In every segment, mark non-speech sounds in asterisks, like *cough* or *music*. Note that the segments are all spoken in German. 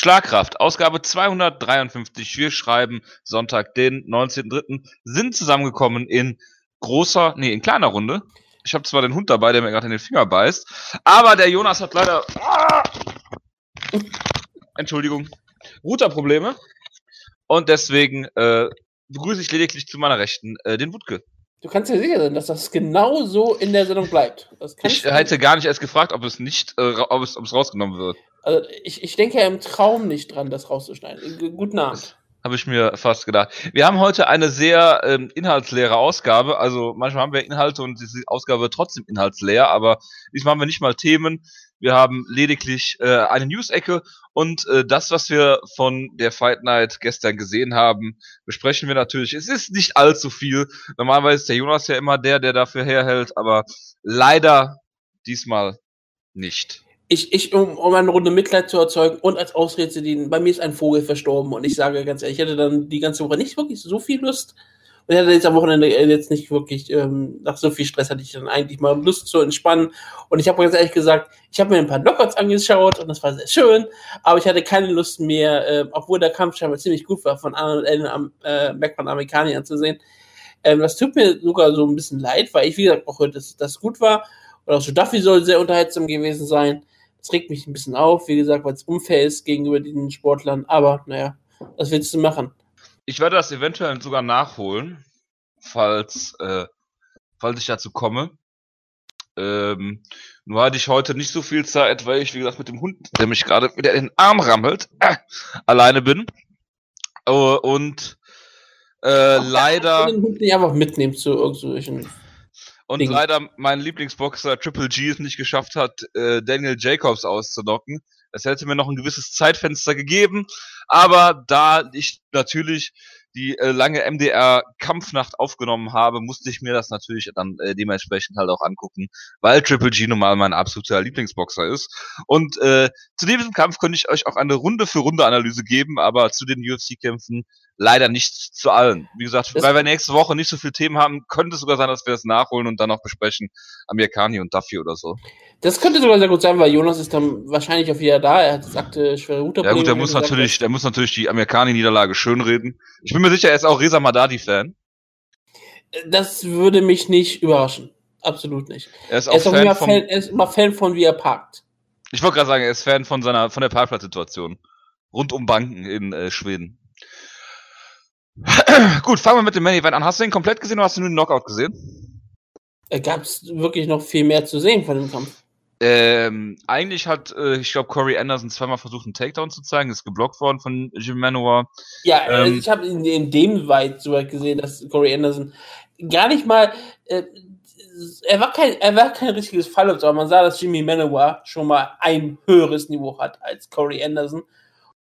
Schlagkraft, Ausgabe 253. Wir schreiben Sonntag, den 19.03. sind zusammengekommen in großer, nee, in kleiner Runde. Ich habe zwar den Hund dabei, der mir gerade in den Finger beißt, aber der Jonas hat leider. Ah, Entschuldigung. Routerprobleme. Und deswegen äh, begrüße ich lediglich zu meiner Rechten äh, den Wutke. Du kannst dir sicher sein, dass das genau so in der Sendung bleibt. ich hätte gar nicht erst gefragt, ob es nicht, äh, ob, es, ob es rausgenommen wird. Also ich, ich denke ja im Traum nicht dran, das rauszuschneiden. Guten Abend. Habe ich mir fast gedacht. Wir haben heute eine sehr ähm, inhaltsleere Ausgabe. Also manchmal haben wir Inhalte und diese Ausgabe wird trotzdem inhaltsleer, aber diesmal haben wir nicht mal Themen. Wir haben lediglich äh, eine News-Ecke und äh, das, was wir von der Fight Night gestern gesehen haben, besprechen wir natürlich. Es ist nicht allzu viel. Normalerweise ist der Jonas ja immer der, der dafür herhält, aber leider diesmal nicht ich, ich um, um eine Runde Mitleid zu erzeugen und als Ausrede zu dienen, bei mir ist ein Vogel verstorben und ich sage ganz ehrlich, ich hätte dann die ganze Woche nicht wirklich so viel Lust und hätte jetzt am Wochenende jetzt nicht wirklich, ähm, nach so viel Stress hatte ich dann eigentlich mal Lust zu entspannen und ich habe ganz ehrlich gesagt, ich habe mir ein paar Knockouts angeschaut und das war sehr schön, aber ich hatte keine Lust mehr, äh, obwohl der Kampf scheinbar ziemlich gut war, von anderen am äh, Back von Amerikanern zu sehen. Ähm, das tut mir sogar so ein bisschen leid, weil ich, wie gesagt, auch heute, dass das gut war. Und auch so Duffy soll sehr unterhaltsam gewesen sein. Das regt mich ein bisschen auf, wie gesagt, weil es unfair ist gegenüber den Sportlern. Aber naja, was willst du machen? Ich werde das eventuell sogar nachholen, falls, äh, falls ich dazu komme. Ähm, nur hatte ich heute nicht so viel Zeit, weil ich, wie gesagt, mit dem Hund, der mich gerade wieder in den Arm rammelt, äh, alleine bin. Uh, und äh, leider. Den Hund nicht einfach mitnehmen zu irgendwelchen und Ding. leider mein Lieblingsboxer Triple G es nicht geschafft hat, äh, Daniel Jacobs auszunocken. Es hätte mir noch ein gewisses Zeitfenster gegeben, aber da ich natürlich die äh, lange MDR-Kampfnacht aufgenommen habe, musste ich mir das natürlich dann äh, dementsprechend halt auch angucken, weil Triple G nun mal mein absoluter Lieblingsboxer ist. Und äh, zu diesem Kampf könnte ich euch auch eine Runde für Runde Analyse geben, aber zu den UFC-Kämpfen leider nicht zu allen. Wie gesagt, das weil wir nächste Woche nicht so viele Themen haben, könnte es sogar sein, dass wir es nachholen und dann noch besprechen. Amerikani und Duffy oder so. Das könnte sogar sehr gut sein, weil Jonas ist dann wahrscheinlich auch wieder da. Er hat sagte schwere Router. Ja gut, der muss natürlich, der muss natürlich die Amerikani-Niederlage schönreden. Ich bin mir sicher, er ist auch Reza Madadi-Fan. Das würde mich nicht überraschen. Absolut nicht. Er ist auch er ist Fan, immer Fan, er ist immer Fan von, wie er parkt. Ich wollte gerade sagen, er ist Fan von seiner, von der Parkplatzsituation. Rund um Banken in äh, Schweden. *clears throat* Gut, fangen wir mit dem Main Event an. Hast du den komplett gesehen oder hast du nur den Knockout gesehen? Äh, Gab es wirklich noch viel mehr zu sehen von dem Kampf? Ähm, eigentlich hat, äh, ich glaube, Corey Anderson zweimal versucht, einen Takedown zu zeigen, ist geblockt worden von Jim Manoir. Ja, äh, ähm, ich habe in, in, dem weit so weit gesehen, dass Corey Anderson gar nicht mal, äh, er war kein, er war kein richtiges Fall, aber man sah, dass Jimmy Manoir schon mal ein höheres Niveau hat als Corey Anderson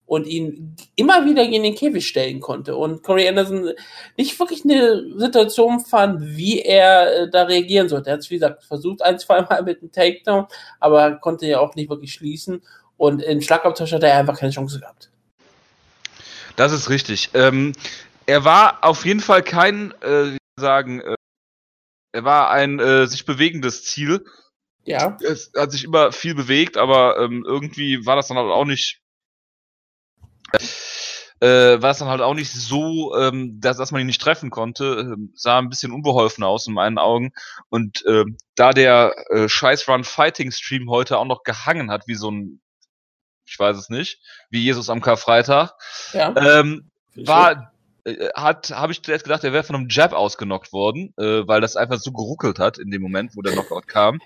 und ihn immer wieder in den Käfig stellen konnte. Und Corey Anderson nicht wirklich eine Situation fand, wie er äh, da reagieren sollte. Er hat es, wie gesagt, versucht ein, zwei Mal mit einem Takedown, aber konnte ja auch nicht wirklich schließen. Und in Schlagabtausch hat er einfach keine Chance gehabt. Das ist richtig. Ähm, er war auf jeden Fall kein, äh, sagen, äh, er war ein äh, sich bewegendes Ziel. Ja. Es hat sich immer viel bewegt, aber ähm, irgendwie war das dann halt auch nicht äh, war es dann halt auch nicht so, ähm, dass, dass man ihn nicht treffen konnte. Ähm, sah ein bisschen unbeholfen aus in meinen Augen. Und äh, da der äh, Scheiß Run Fighting Stream heute auch noch gehangen hat, wie so ein, ich weiß es nicht, wie Jesus am Karfreitag, ja. ähm, war äh, hat habe ich zuerst gedacht, er wäre von einem Jab ausgenockt worden, äh, weil das einfach so geruckelt hat in dem Moment, wo der Knockout kam.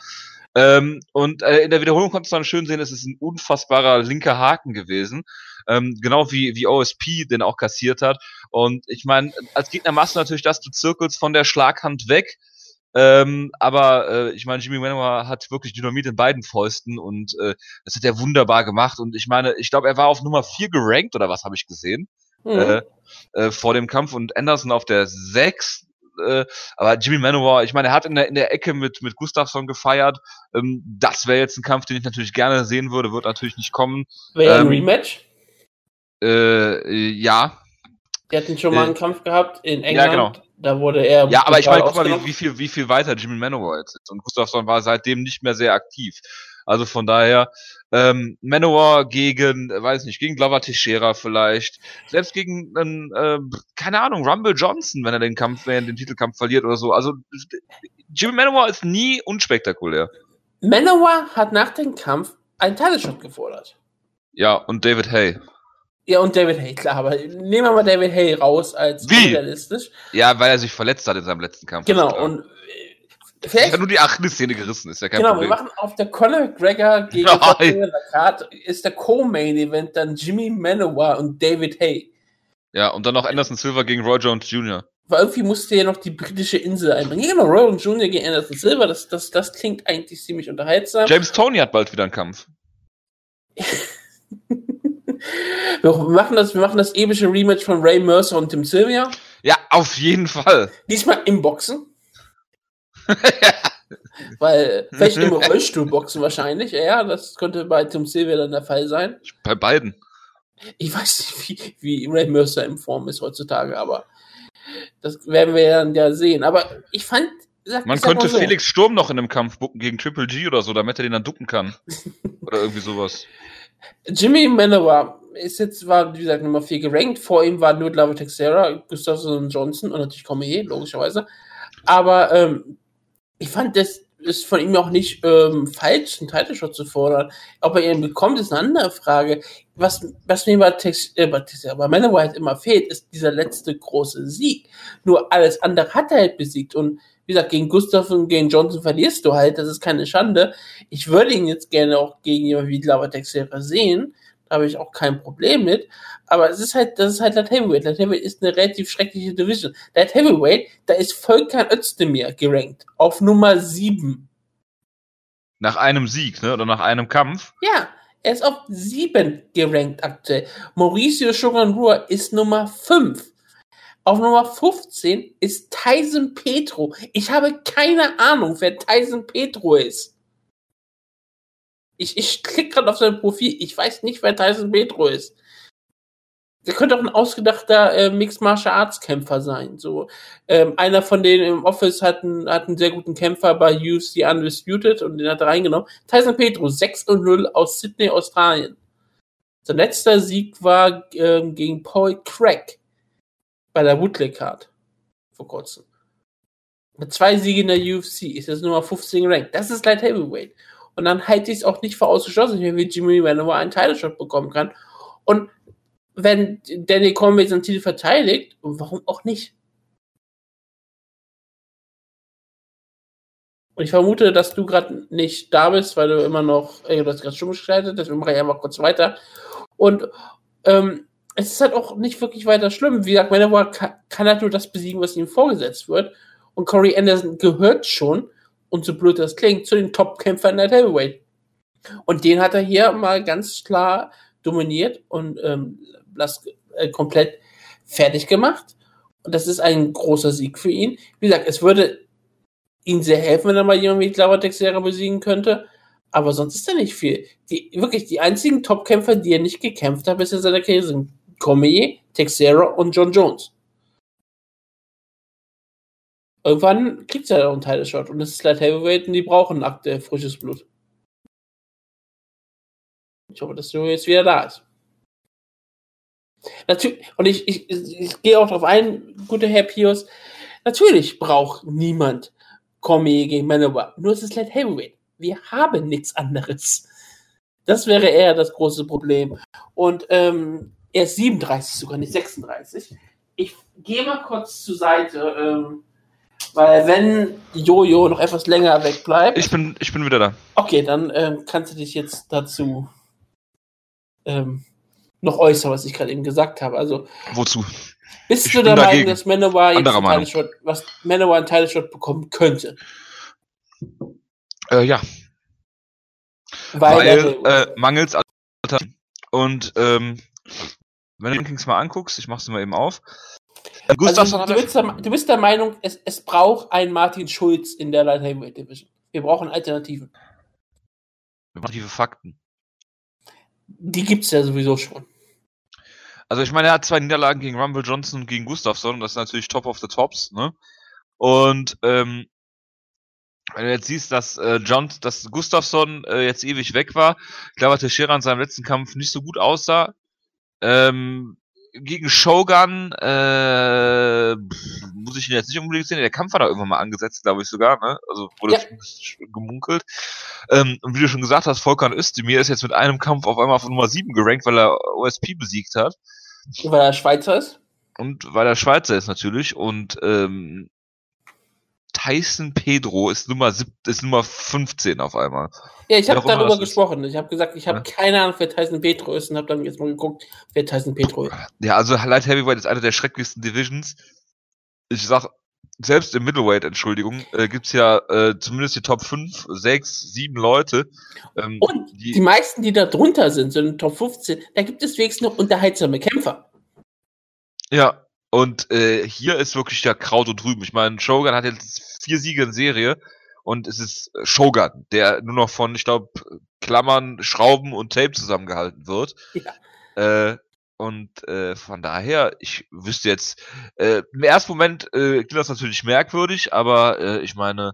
Ähm, und äh, in der Wiederholung konntest du dann schön sehen, es ist ein unfassbarer linker Haken gewesen. Ähm, genau wie, wie OSP den auch kassiert hat. Und ich meine, als Gegner machst du natürlich das, du zirkelst von der Schlaghand weg. Ähm, aber äh, ich meine, Jimmy Manuel hat wirklich Dynamit in beiden Fäusten und äh, das hat er wunderbar gemacht. Und ich meine, ich glaube, er war auf Nummer 4 gerankt oder was habe ich gesehen mhm. äh, äh, vor dem Kampf und Anderson auf der 6 äh, aber Jimmy Manowar, ich meine, er hat in der, in der Ecke mit, mit Gustafsson gefeiert. Ähm, das wäre jetzt ein Kampf, den ich natürlich gerne sehen würde, wird natürlich nicht kommen. Wäre ähm, ein Rematch? Äh, ja. Die hatten schon mal äh, einen Kampf gehabt in England. Ja, genau. Da wurde er. Ja, aber ich meine, guck mal, wie, wie, viel, wie viel weiter Jimmy Manowar jetzt ist. Und Gustafsson war seitdem nicht mehr sehr aktiv. Also von daher, ähm, Manowar gegen, weiß nicht, gegen Glover Teixeira vielleicht, selbst gegen einen, äh, keine Ahnung, Rumble Johnson, wenn er den Kampf, wenn er den Titelkampf verliert oder so. Also Jimmy Manowar ist nie unspektakulär. Manowar hat nach dem Kampf einen Title-Shot gefordert. Ja, und David Hay. Ja, und David Hay, klar, aber nehmen wir mal David Hay raus als Wie? realistisch. Ja, weil er sich verletzt hat in seinem letzten Kampf. Genau, und Ich vielleicht, habe nur die Achillessehne gerissen, ist ja kein genau, Problem. wir machen auf der Conor McGregor gegen Card ist der Co-Main-Event dann Jimmy Manowar und David Hay. Ja, und dann noch Anderson Silver gegen Roy Jones Jr. Weil irgendwie musste ja noch die britische Insel einbringen. Ja, Genau, Rowan Jr. gegen Anderson Silver, das, das, das klingt eigentlich ziemlich unterhaltsam. James Tony hat bald wieder einen Kampf. *laughs* Wir machen das, wir machen das epische Rematch von Ray Mercer und Tim Sylvia. Ja, auf jeden Fall. Diesmal im Boxen. *laughs* Weil, vielleicht im *laughs* Rollstuhlboxen wahrscheinlich. Ja, das könnte bei Tim Sylvia dann der Fall sein. Bei beiden. Ich weiß nicht, wie, wie Ray Mercer in Form ist heutzutage, aber das werden wir dann ja sehen. Aber ich fand, sag, Man ich könnte so, Felix Sturm noch in einem Kampf bucken gegen Triple G oder so, damit er den dann ducken kann. *laughs* oder irgendwie sowas. Jimmy Manowar ist jetzt, war, wie gesagt, Nummer 4 gerankt. Vor ihm waren nur Glover Texera, Gustafsson und Johnson und natürlich Cormier, logischerweise. Aber ähm, ich fand, das ist von ihm auch nicht ähm, falsch, einen Title Shot zu fordern. Ob er ihn bekommt, ist eine andere Frage. Was, was mir bei, Tex, äh, bei, Texera, bei Manowar halt immer fehlt, ist dieser letzte große Sieg. Nur alles andere hat er halt besiegt. Und wie gesagt, gegen Gustafsson und gegen Johnson verlierst du halt, das ist keine Schande. Ich würde ihn jetzt gerne auch gegen jemanden wie Glover Texera sehen. Habe ich auch kein Problem mit. Aber es ist halt, das ist halt Light Heavyweight. Light Heavyweight ist eine relativ schreckliche Division. Light Heavyweight, da ist Volkan Özdemir gerankt. Auf Nummer 7. Nach einem Sieg, ne? Oder nach einem Kampf. Ja, er ist auf 7 gerankt aktuell. Mauricio Shogunrua ist Nummer 5. Auf Nummer 15 ist Tyson Petro. Ich habe keine Ahnung, wer Tyson Petro ist. Ich, ich klicke gerade auf sein Profil. Ich weiß nicht, wer Tyson Petro ist. Der könnte auch ein ausgedachter äh, Mixed Martial Arts Kämpfer sein. So ähm, einer von denen im Office hat einen, hat einen sehr guten Kämpfer bei UFC Undisputed und den hat er reingenommen. Tyson Petro 6 und 0 aus Sydney, Australien. Sein letzter Sieg war ähm, gegen Paul Craig bei der Woodley Card vor kurzem. Mit zwei Siegen in der UFC ist das Nummer 15 Rank. Das ist Light Heavyweight. Und dann halte ich es auch nicht für ausgeschlossen, wie Jimmy Manowar einen Title Shot bekommen kann. Und wenn Danny Cormier seinen Titel verteidigt, warum auch nicht? Und ich vermute, dass du gerade nicht da bist, weil du immer noch, äh, du hast gerade stumm geschaltet, deswegen mache ich einfach kurz weiter. Und ähm, es ist halt auch nicht wirklich weiter schlimm. Wie gesagt, Manowar kann, kann halt nur das besiegen, was ihm vorgesetzt wird. Und Corey Anderson gehört schon, und so blöd das klingt, zu den Top-Kämpfern der Heavyweight. Und den hat er hier mal ganz klar dominiert und ähm, das äh, komplett fertig gemacht. Und das ist ein großer Sieg für ihn. Wie gesagt, es würde ihm sehr helfen, wenn er mal jemanden wie Glover Texera besiegen könnte. Aber sonst ist da nicht viel. Die, wirklich, die einzigen Top-Kämpfer, die er nicht gekämpft hat bis in seiner Karriere, sind Cormier, Texera und John Jones. Irgendwann kriegt er ja einen Title-Shot und es ist Light Heavyweight und die brauchen aktuell frisches Blut. Ich hoffe, dass du jetzt wieder da ist. Natürlich, und ich, ich, ich, ich gehe auch darauf ein, guter Herr Pius, natürlich braucht niemand Cormier gegen Manowar. Nur es ist Light Heavyweight. Wir haben nichts anderes. Das wäre eher das große Problem. Und ähm, er ist 37 sogar, nicht 36. Ich gehe mal kurz zur Seite, ähm, weil wenn Jojo noch etwas länger wegbleibt. Ich bin, ich bin wieder da. Okay, dann ähm, kannst du dich jetzt dazu ähm, noch äußern, was ich gerade eben gesagt habe. Also Wozu? bist Ich du der Meinung, dass Manowar jetzt einen Shot, was Manowar einen bekommen könnte? Äh, ja, Weil, weil er- äh, mangels und ähm, wenn du Rankings mal anguckst, ich mach's mal eben auf. Äh, also, du, bist der, du bist der Meinung, es, es braucht einen Martin Schulz in der Light Heavyweight Division. Wir brauchen Alternativen. alternative Fakten. Die gibt's ja sowieso schon. Also ich meine, er hat zwei Niederlagen gegen Rumble Johnson und gegen Gustafsson, das ist natürlich top of the tops, ne? Und ähm, Wenn du jetzt siehst, dass äh, John, dass Gustafsson äh, jetzt ewig weg war, ich glaube, Teixeira in seinem letzten Kampf nicht so gut aussah. Ähm, gegen Shogun äh, muss ich ihn jetzt nicht unbedingt sehen. Der Kampf war da irgendwann mal angesetzt, glaube ich sogar. Ne? Also wurde ja. gemunkelt. Ähm, und wie du schon gesagt hast, Volkan Özdemir ist jetzt mit einem Kampf auf einmal auf Nummer 7 gerankt, weil er OSP besiegt hat. Weil er Schweizer ist? Und weil er Schweizer ist natürlich. Und ähm, Tyson Pedro ist Nummer, sieb, ist Nummer 15 auf einmal. Ja, ich habe darüber gesprochen. Ich habe gesagt, ich habe ja. keine Ahnung, wer Tyson Pedro ist und habe dann jetzt mal geguckt, wer Tyson Pedro ist. Ja, also Light Heavyweight ist eine der schrecklichsten Divisions. Ich sag, selbst im Middleweight, Entschuldigung, äh, gibt's ja äh, zumindest die Top 5, 6, 7 Leute. Ähm, und die, die meisten, die da drunter sind, so in Top 15, da gibt es wenigstens noch unterhaltsame Kämpfer. Ja, und äh, hier ist wirklich der Kraut und Drüben. Ich meine, Shogun hat jetzt vier Siege in Serie und es ist Shogun, der nur noch von, ich glaube, Klammern, Schrauben und Tape zusammengehalten wird. Ja. Äh, und äh, von daher, ich wüsste jetzt, äh, im ersten Moment äh, klingt das natürlich merkwürdig, aber äh, ich meine,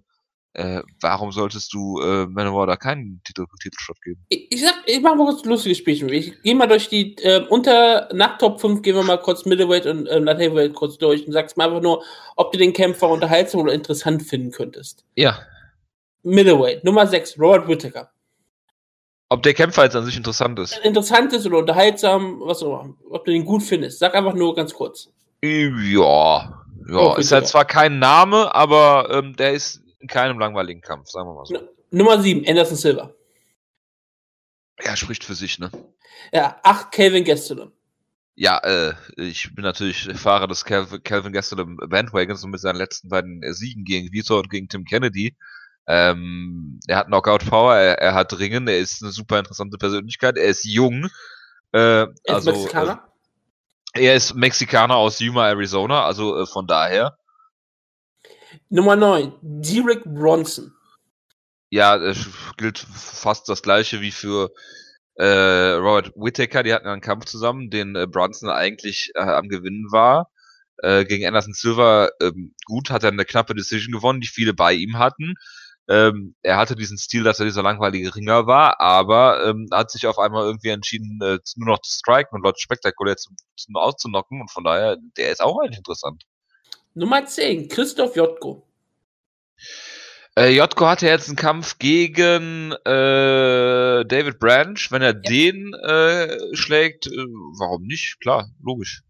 äh, warum solltest du äh, Manowar da keinen Titel, Titelshot geben? Ich, ich sag, ich mach mal kurz ein lustiges Spielchen. Ich gehe mal durch die, äh, unter, nach Top 5 gehen wir mal kurz Middleweight und äh, Light Heavyweight kurz durch und sagst mal einfach nur, ob du den Kämpfer unterhaltsam oder interessant finden könntest. Ja. Middleweight, Nummer 6, Robert Whittaker. Ob der Kämpfer jetzt an sich interessant ist? Interessant ist oder unterhaltsam, was auch immer. Ob du den gut findest. Sag einfach nur ganz kurz. Ja. Ja, oh, ist halt zwar kein Name, aber ähm, der ist in keinem langweiligen Kampf, sagen wir mal so. N Nummer 7, Anderson Silva. Ja, spricht für sich, ne? Ja, 8, Calvin Gastelum. Ja, äh, ich bin natürlich Fahrer des Calvin, Calvin Gastelum Bandwagons und mit seinen letzten beiden Siegen gegen Vitor und gegen Tim Kennedy. Ähm, er hat Knockout Power, er, er, hat Ringen, er ist eine super interessante Persönlichkeit, er ist jung. Äh, er also, ist Mexikaner? Äh, er ist Mexikaner aus Yuma, Arizona, also äh, von daher. Nummer 9, Derek Bronson. Ja, es gilt fast das gleiche wie für äh, Robert Whittaker. Die hatten einen Kampf zusammen, den äh, Bronson eigentlich äh, am Gewinnen war. Äh, gegen Anderson Silva ähm, gut, hat er eine knappe Decision gewonnen, die viele bei ihm hatten. Ähm, er hatte diesen Stil, dass er dieser langweilige Ringer war, aber ähm, hat sich auf einmal irgendwie entschieden, äh, nur noch zu striken und Leute spektakulär zu, zu auszunocken und von daher, der ist auch eigentlich interessant. Nummer 10, Christoph Jotko. Äh, Jotko hatte jetzt einen Kampf gegen äh, David Branch. Wenn er ja. den äh, schlägt, äh, warum nicht? Klar, logisch.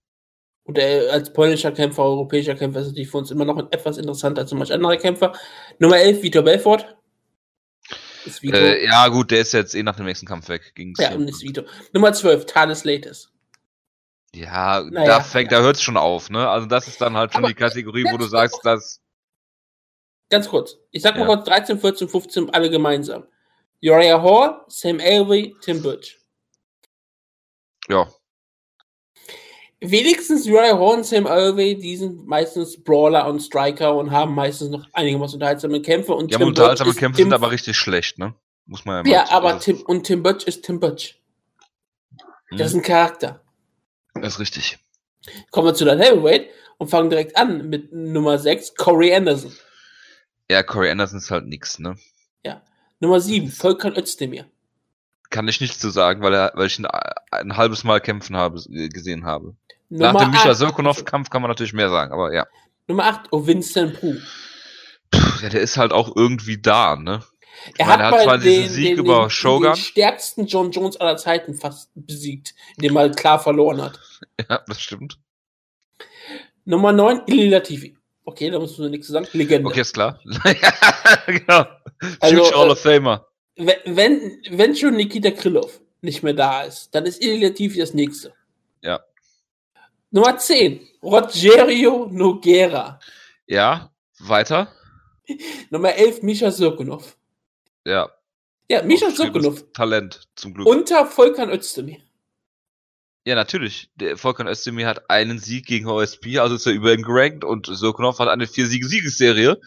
Und er als polnischer Kämpfer, europäischer Kämpfer ist natürlich für uns immer noch etwas interessanter als manch andere Kämpfer. Nummer 11, Vitor Belfort. Äh, ja, gut, der ist jetzt eh nach dem nächsten Kampf weg. Ging's ja, und ist Vito. Nummer 12, Thales Lates. Ja, naja, da fängt, ja. da hört's schon auf, ne? Also das ist dann halt schon Aber die Kategorie, wo du sagst, dass. Ganz kurz. Ich sag mal ja. kurz 13, 14, 15 alle gemeinsam. Uriah Hall, Sam Alvey, Tim Butch. Ja. Wenigstens Uriah Hall und Sam Alvey, die sind meistens Brawler und Striker und haben meistens noch einigermaßen unterhaltsame Kämpfe. Und ja, Tim unterhaltsame Butch Kämpfe sind aber richtig schlecht, ne? Muss man ja Ja, aber Tim, und Tim Butch ist Tim Butch. Das hm. ist ein Charakter. Das ist richtig. Kommen wir zu der Heavyweight und fangen direkt an mit Nummer 6, Corey Anderson. Ja, Corey Anderson ist halt nix, ne? Ja. Nummer 7, Volkan Özdemir. Kann ich nichts zu sagen, weil, er, weil ich ihn ein halbes Mal kämpfen habe, gesehen habe. Nummer Nach dem Misha Sirkunov-Kampf kann man natürlich mehr sagen, aber ja. Nummer 8, oh Vincent Pru. Ja, der ist halt auch irgendwie da, ne? Er, hat, er hat zwar den, diesen Sieg den, über den, Shogun. Den stärksten John Jones aller Zeiten fast besiegt, indem er halt klar verloren hat. *laughs* Ja, das stimmt. Nummer 9, Ili Latifi. Okay, da musst du nichts sagen. Legende. Okay, ist klar. *laughs* genau. Also, Future Hall of äh, Famer. Wenn, wenn schon Nikita Krylov nicht mehr da ist, dann ist Ili Latifi das nächste. Ja. Nummer 10, Rogerio Noguera. Ja, weiter. *laughs* Nummer 11, Misha Sirkunov. Ja. Ja, Misha Sokolov. Talent, zum Glück. Unter Volkan Özdemir. Ja, natürlich. Der Volkan Özdemir hat einen Sieg gegen OSP, also ist er über ihn gerankt und Sokonov hat eine vier siege siegesserie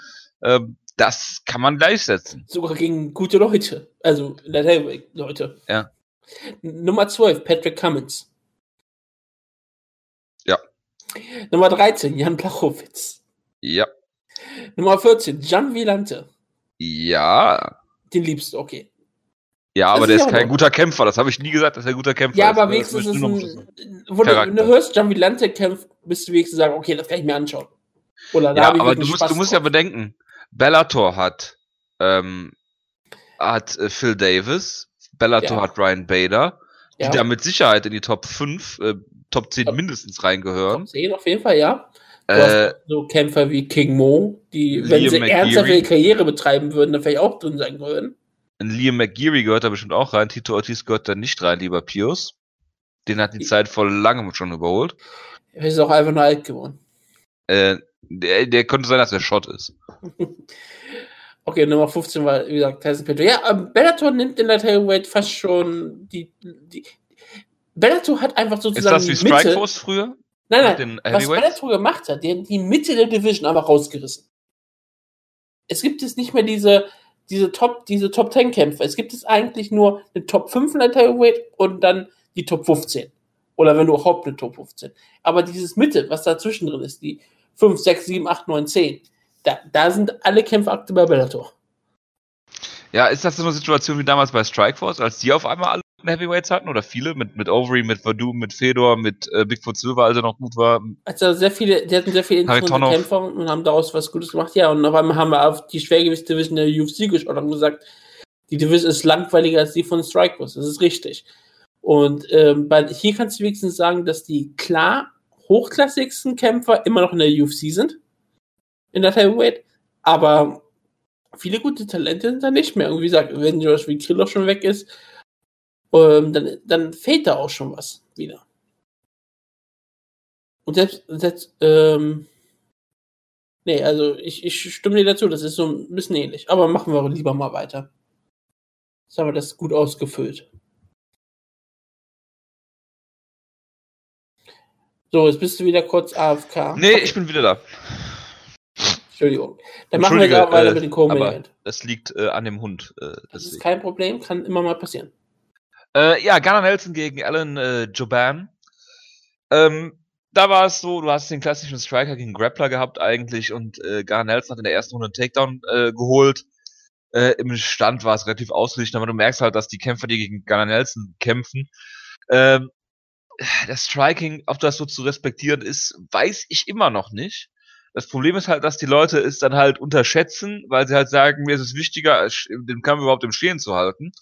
ähm, das kann man gleichsetzen. Sogar gegen gute Leute. Also, Leute. Ja. Nummer 12, Patrick Cummins. Ja. Nummer 13, Jan Blachowitz. Ja. Nummer 14, Jan Villante. Ja. Den liebst du, okay. Ja, aber der ja ist kein noch- guter Kämpfer. Das habe ich nie gesagt, dass er ein guter Kämpfer Ja, ist. aber ne? wenigstens ist ein, wo du, wenn du hörst, John Villante kämpft, bist du wenigstens sagen, okay, das kann ich mir anschauen. Oder da Ja, aber du musst, Spaß du musst ja bedenken, Bellator hat, ähm, hat äh, Phil Davis, Bellator Ja. hat Ryan Bader, die ja. da mit Sicherheit in die Top 5, äh, Top 10 Top- mindestens reingehören. Top 10 auf jeden Fall, ja. Äh, so Kämpfer wie King Mo, die, wenn Liam sie McGeary. ernsthaft ihre Karriere betreiben würden, dann vielleicht auch drin sein würden. Liam McGeary gehört da bestimmt auch rein, Tito Ortiz gehört da nicht rein, lieber Pius. Den hat die Zeit vor langem schon überholt. Er ist auch einfach nur alt geworden. Äh, der, der könnte sein, dass er Shot ist. *laughs* Okay, Nummer 15 war, wie gesagt, Tyson Petro. Ja, ähm, Bellator nimmt in der Tailweight fast schon die, die Bellator hat einfach Ist sozusagen das wie. Strikeforce früher? Nein, nein, was? Bellator gemacht hat, die hat die Mitte der Division einfach rausgerissen. Es gibt jetzt nicht mehr diese, diese Top, diese Top 10 Kämpfe. Es gibt es eigentlich nur eine Top 5 in der Heavyweight und dann die Top 15. Oder wenn du überhaupt eine Top 15. Aber dieses Mitte, was dazwischen drin ist, die 5, 6, 7, 8, 9, 10, da, da sind alle Kämpfe aktuell bei Bellator. Ja, ist das so eine Situation wie damals bei Strikeforce, als die auf einmal alle Heavyweights hatten oder viele mit mit Overeem, mit Verdum, mit Fedor, mit äh, Bigfoot Silver, als er noch gut war. Also sehr viele, die hatten sehr viele interessante. Kämpfer und haben daraus was Gutes gemacht. Ja, und auf einmal haben wir auf die Schwergewichtsdivision der UFC geschaut und haben gesagt, die Division ist langweiliger als die von Strikeforce. Das ist richtig. Und ähm, bei, hier kannst du wenigstens sagen, dass die klar hochklassigsten Kämpfer immer noch in der UFC sind. In der Heavyweight. Aber viele gute Talente sind da nicht mehr. Und wie gesagt, wenn Josh wie Krillov schon weg ist, ähm, dann, dann fehlt da auch schon was wieder. Und selbst, selbst ähm, nee, also ich, ich stimme dir dazu, das ist so ein bisschen ähnlich. Aber machen wir lieber mal weiter. Jetzt haben wir das gut ausgefüllt. So, jetzt bist du wieder kurz AFK. Nee, ich bin wieder da. Entschuldigung. Dann machen wir auch weiter äh, mit dem co aber Das liegt äh, an dem Hund. Äh, Das ist kein Problem, kann immer mal passieren. Äh, ja, Gunnar Nelson gegen Alan äh, Joban. Ähm, da war es so, du hast den klassischen Striker gegen Grappler gehabt eigentlich und äh, Gunnar Nelson hat in der ersten Runde einen Takedown äh, geholt. Äh, Im Stand war es relativ ausgeglichen, aber du merkst halt, dass die Kämpfer, die gegen Gunnar Nelson kämpfen, ähm, das Striking, ob das so zu respektieren ist, weiß ich immer noch nicht. Das Problem ist halt, dass die Leute es dann halt unterschätzen, weil sie halt sagen, mir ist es wichtiger, den Kampf überhaupt im Stehen zu halten.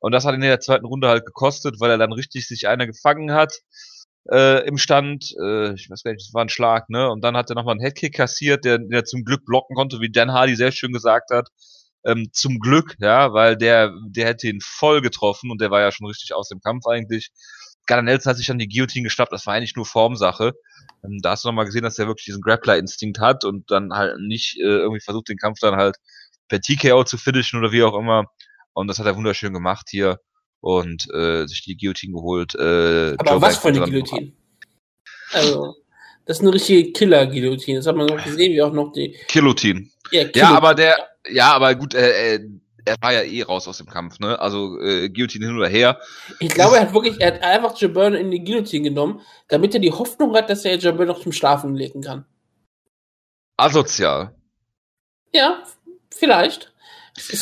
Und das hat ihn in der zweiten Runde halt gekostet, weil er dann richtig sich einer gefangen hat äh, im Stand. Äh, ich weiß gar nicht, das war ein Schlag, ne? Und dann hat er nochmal einen Headkick kassiert, der, der zum Glück blocken konnte, wie Dan Hardy sehr schön gesagt hat. Ähm, zum Glück, ja, weil der, der hätte ihn voll getroffen und der war ja schon richtig aus dem Kampf eigentlich. Gunnar Nelson hat sich dann die Guillotine geschnappt, das war eigentlich nur Formsache. Ähm, da hast du nochmal gesehen, dass er wirklich diesen Grappler-Instinkt hat und dann halt nicht äh, irgendwie versucht, den Kampf dann halt per TKO zu finishen oder wie auch immer. Und das hat er wunderschön gemacht hier und äh, sich die Guillotine geholt. Äh, Aber Joe was für eine Guillotine? Also, das ist eine richtige Killer-Guillotine. Das hat man auch gesehen, wie auch noch die. Guillotine. Ja, Ja, aber der, ja, aber gut, äh, äh, er war ja eh raus aus dem Kampf, ne? Also äh, Guillotine hin oder her. Ich glaube, er hat wirklich, er hat einfach Jabern in die Guillotine genommen, damit er die Hoffnung hat, dass er Jabern noch zum Schlafen legen kann. Asozial. Ja, vielleicht.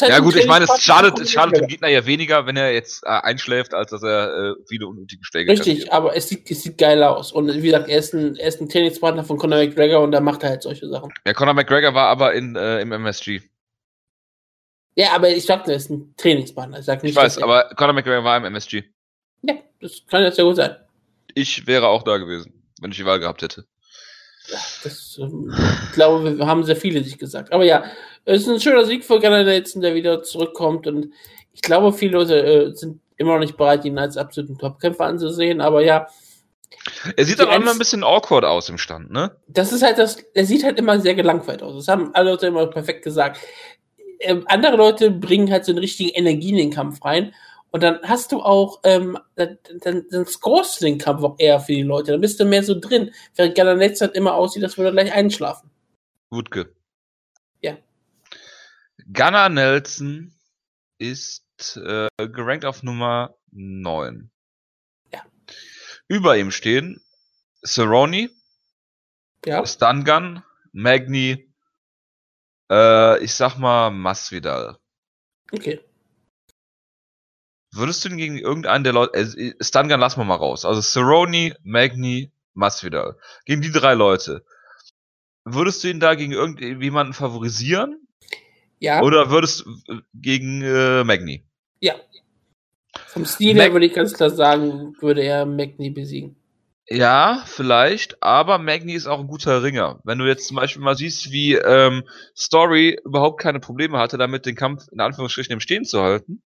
Halt Ja gut, ich meine, es schadet, es schadet dem. Gegner ja weniger, wenn er jetzt äh, einschläft, als dass er äh, viele unnötige Schläge Richtig, kassiert. aber es sieht, es sieht geil aus. Und wie gesagt, er ist ein, er ist ein Trainingspartner von Conor McGregor und da macht er halt solche Sachen. Ja, Conor McGregor war aber in, äh, im MSG. Ja, aber ich sagte, er ist ein Trainingspartner. Ich, sag nicht, Ich weiß, er- aber Conor McGregor war im MSG. Ja, das kann ja sehr gut sein. Ich wäre auch da gewesen, wenn ich die Wahl gehabt hätte. Das, ähm, ich glaube, wir haben sehr viele sich gesagt. Aber ja, es ist ein schöner Sieg für Gunnar Nelson, der wieder zurückkommt. Und ich glaube, viele Leute äh, sind immer noch nicht bereit, ihn als absoluten Topkämpfer anzusehen. Aber ja, Er sieht auch immer ein bisschen awkward aus im Stand, ne? das ist halt das, er sieht halt immer sehr gelangweilt aus. Das haben alle Leute immer perfekt gesagt. Ähm, andere Leute bringen halt so eine richtige Energie in den Kampf rein. Und dann hast du auch, ähm, dann, dann, dann scorest du den Kampf auch eher für die Leute. Dann bist du mehr so drin. Während Nelson halt immer aussieht, als würde er gleich einschlafen. Wutke. Ja. Gunnar Nelson ist äh, gerankt auf Nummer 9. Ja. Über ihm stehen Cerrone, Ja. Stun Gun, Magni, Äh, ich sag mal Masvidal. Okay. Würdest du ihn gegen irgendeinen der Leute, äh, Stungun lassen wir mal raus. Also Cerrone, Magni, Masvidal. Gegen die drei Leute. Würdest du ihn da gegen irgendjemanden favorisieren? Ja. Oder würdest du gegen äh, Magni? Ja. Vom Stil her würde ich ganz klar sagen, würde er Magni besiegen. Ja, vielleicht, aber Magni ist auch ein guter Ringer. Wenn du jetzt zum Beispiel mal siehst, wie ähm, Story überhaupt keine Probleme hatte, damit den Kampf in Anführungsstrichen im Stehen zu halten,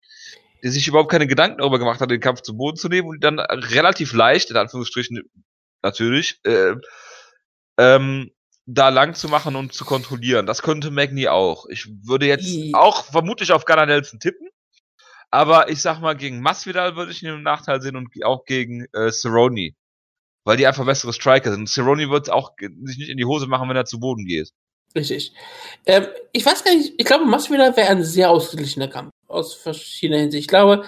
der sich überhaupt keine Gedanken darüber gemacht hat, den Kampf zu Boden zu nehmen und dann relativ leicht, in Anführungsstrichen natürlich, äh, ähm, da lang zu machen und zu kontrollieren. Das könnte Magni auch. Ich würde jetzt auch vermutlich auf Gunnar Nelson tippen, aber ich sag mal, gegen Masvidal würde ich ihn im Nachteil sehen und auch gegen äh, Cerrone weil die einfach bessere Striker sind. Cerrone wird auch sich nicht in die Hose machen, wenn er zu Boden geht. Richtig. Ähm, ich weiß gar nicht, ich glaube, Masvidal wäre ein sehr ausgeglichener Kampf. Aus verschiedener Hinsicht. Ich glaube,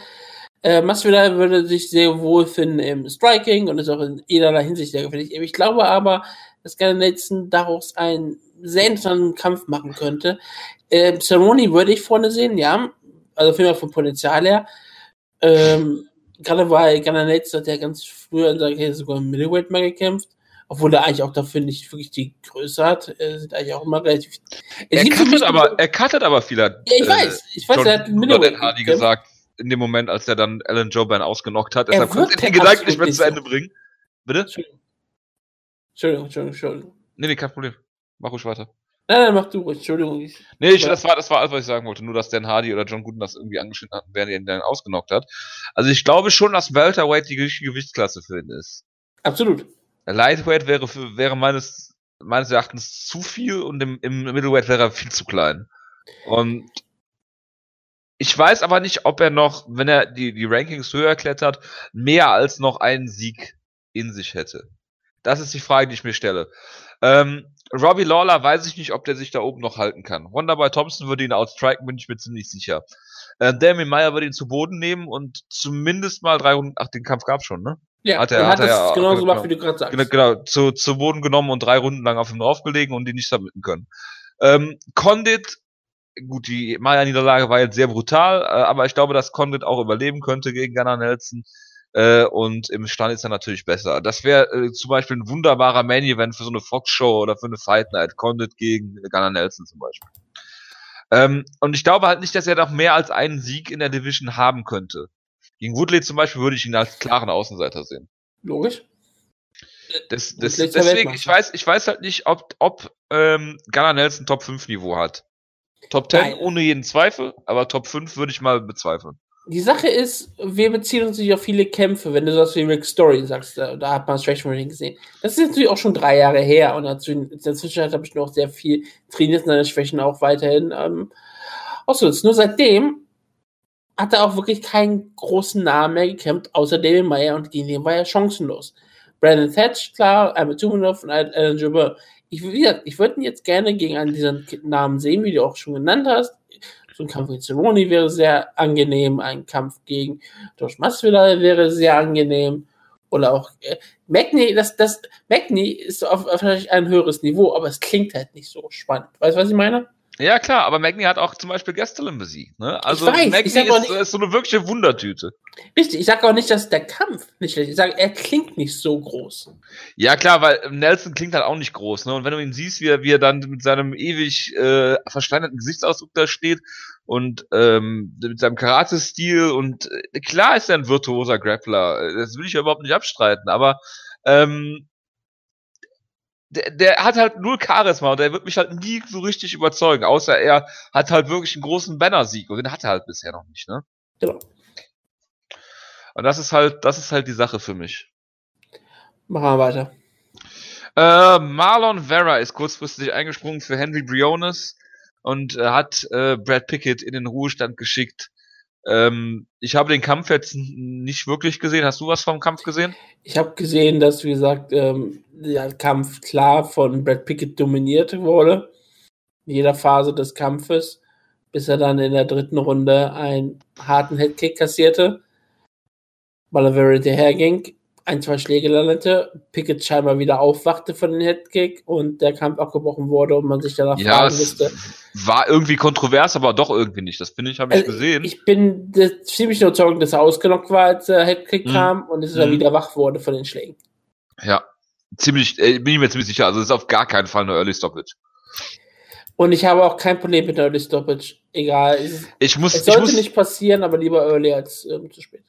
äh, Masvidal würde sich sehr wohl finden im Striking und ist auch in jederlei Hinsicht sehr gefährlich. Ich glaube aber, dass Gary Nelson daraus einen sehr interessanten Kampf machen könnte. Ähm, Cerrone würde ich vorne sehen, ja. Also viel vom Potenzial her. Ähm, gerade weil Gunnar Nelson hat ja ganz früher in seiner Karriere sogar im Middleweight mal gekämpft. Obwohl er eigentlich auch dafür nicht wirklich die Größe hat. Er sind eigentlich auch immer relativ. Er, er cuttet aber, er cuttet aber viel. Ja, ich weiß. Ich weiß, John, er hat Middleweight Hardy gesagt, in dem Moment, als er dann Alan Joban ausgenockt hat. Deshalb konnte er den Gedanken nicht mehr zu Ende bringen. Bitte? Entschuldigung, Entschuldigung, Entschuldigung. Nee, nee, kein Problem. Mach ruhig weiter. Nein, nein, mach du ruhig. Entschuldigung. Ich, nee, ich, das war, das war alles, was ich sagen wollte. Nur, dass Dan Hardy oder John Gooden das irgendwie angeschnitten hatten, während er ihn dann ausgenockt hat. Also ich glaube schon, dass Welterweight die richtige Gewichtsklasse für ihn ist. Absolut. Lightweight wäre, für, wäre meines, meines Erachtens zu viel und im, im Middleweight wäre er viel zu klein. Und ich weiß aber nicht, ob er noch, wenn er die, die Rankings höher klettert, mehr als noch einen Sieg in sich hätte. Das ist die Frage, die ich mir stelle. Ähm, Robbie Lawler weiß ich nicht, ob der sich da oben noch halten kann. Wonderboy Thompson würde ihn outstriken, bin ich mir ziemlich sicher. Äh, Damien Meyer würde ihn zu Boden nehmen und zumindest mal drei Runden, ach, den Kampf gab schon, ne? Ja, hat er, er hat, hat das er, genauso genau, gemacht, wie du gerade sagst. Genau, genau zu, zu Boden genommen und drei Runden lang auf ihm draufgelegen und ihn nicht submitten können. Ähm, Condit, gut, die Maya-Niederlage war jetzt sehr brutal, äh, aber ich glaube, dass Condit auch überleben könnte gegen Gunnar Nelson. Äh, und im Stand ist er natürlich besser. Das wäre äh, zum Beispiel ein wunderbarer Main-Event für so eine Fox-Show oder für eine Fight Night. Condit gegen Gunnar Nelson zum Beispiel. Ähm, und ich glaube halt nicht, dass er noch mehr als einen Sieg in der Division haben könnte. Gegen Woodley zum Beispiel würde ich ihn als klaren Außenseiter sehen. Logisch. Das, das, deswegen, ich weiß, ich weiß halt nicht, ob, ob ähm, Gunnar Nelson Top 5 Niveau hat. Top 10 Nein. ohne jeden Zweifel, aber Top 5 würde ich mal bezweifeln. Die Sache ist, wir beziehen uns nicht auf viele Kämpfe, wenn du sowas wie Rick Story sagst, da, da hat man Stretch Marine gesehen. Das ist natürlich auch schon drei Jahre her und in der Zwischenzeit habe ich noch sehr viel trainiert und seine Schwächen auch weiterhin ähm, ausgenutzt. Nur seitdem hat er auch wirklich keinen großen Namen mehr gekämpft, außer David Meyer und gegen den war er chancenlos. Brandon Thatch, klar, Ahmed Tumanov und Alan Jabber. Ich, ich würde ihn jetzt gerne gegen einen dieser Namen sehen, wie du auch schon genannt hast. So ein Kampf gegen Cerrone wäre sehr angenehm, ein Kampf gegen Josh Masvidal wäre sehr angenehm. Oder auch äh, Magni, das, das, Magni ist auf, auf ein höheres Niveau, aber es klingt halt nicht so spannend. Weißt du, was ich meine? Ja, klar, aber Magni hat auch zum Beispiel Gastelum besiegt. Ne? Also weiß, Magni ist, ist, so eine wirkliche Wundertüte. Richtig, ich sage auch nicht, dass der Kampf nicht schlecht ist. Ich sage, er klingt nicht so groß. Ja, klar, weil Nelson klingt halt auch nicht groß. Ne? Und wenn du ihn siehst, wie er, wie er dann mit seinem ewig äh, versteinerten Gesichtsausdruck da steht und ähm, mit seinem Karate-Stil und äh, klar ist er ein virtuoser Grappler. Das will ich ja überhaupt nicht abstreiten, aber ähm, der, der hat halt null Charisma und der wird mich halt nie so richtig überzeugen, außer er hat halt wirklich einen großen Banner-Sieg und den hat er halt bisher noch nicht, ne? Genau. Und das ist halt, das ist halt die Sache für mich. Machen wir weiter. Äh, Marlon Vera ist kurzfristig eingesprungen für Henry Briones und äh, hat äh, Brad Pickett in den Ruhestand geschickt. Ähm, ich habe den Kampf jetzt nicht wirklich gesehen. Hast du was vom Kampf gesehen? Ich habe gesehen, dass, wie gesagt, ähm, der Kampf klar von Brad Pickett dominiert wurde. In jeder Phase des Kampfes, bis er dann in der dritten Runde einen harten Headkick kassierte, weil er very hinterherging. Ein, zwei Schläge landete, Pickett scheinbar wieder aufwachte von dem Headkick und der Kampf abgebrochen wurde und man sich danach Ja, fragen musste. war irgendwie kontrovers, aber doch irgendwie nicht. Das finde ich, habe ich Also, gesehen. Ich bin ziemlich überzeugt, dass er ausgenockt war, als der Headkick Mhm. kam und dass er Mhm. wieder wach wurde von den Schlägen. ja, ziemlich, äh, bin ich mir ziemlich sicher. Also, es ist auf gar keinen Fall eine Early Stoppage. Und ich habe auch kein Problem mit Early Stoppage. Egal. Ich muss, es ich sollte muss, nicht passieren, aber lieber early als ähm, zu spät.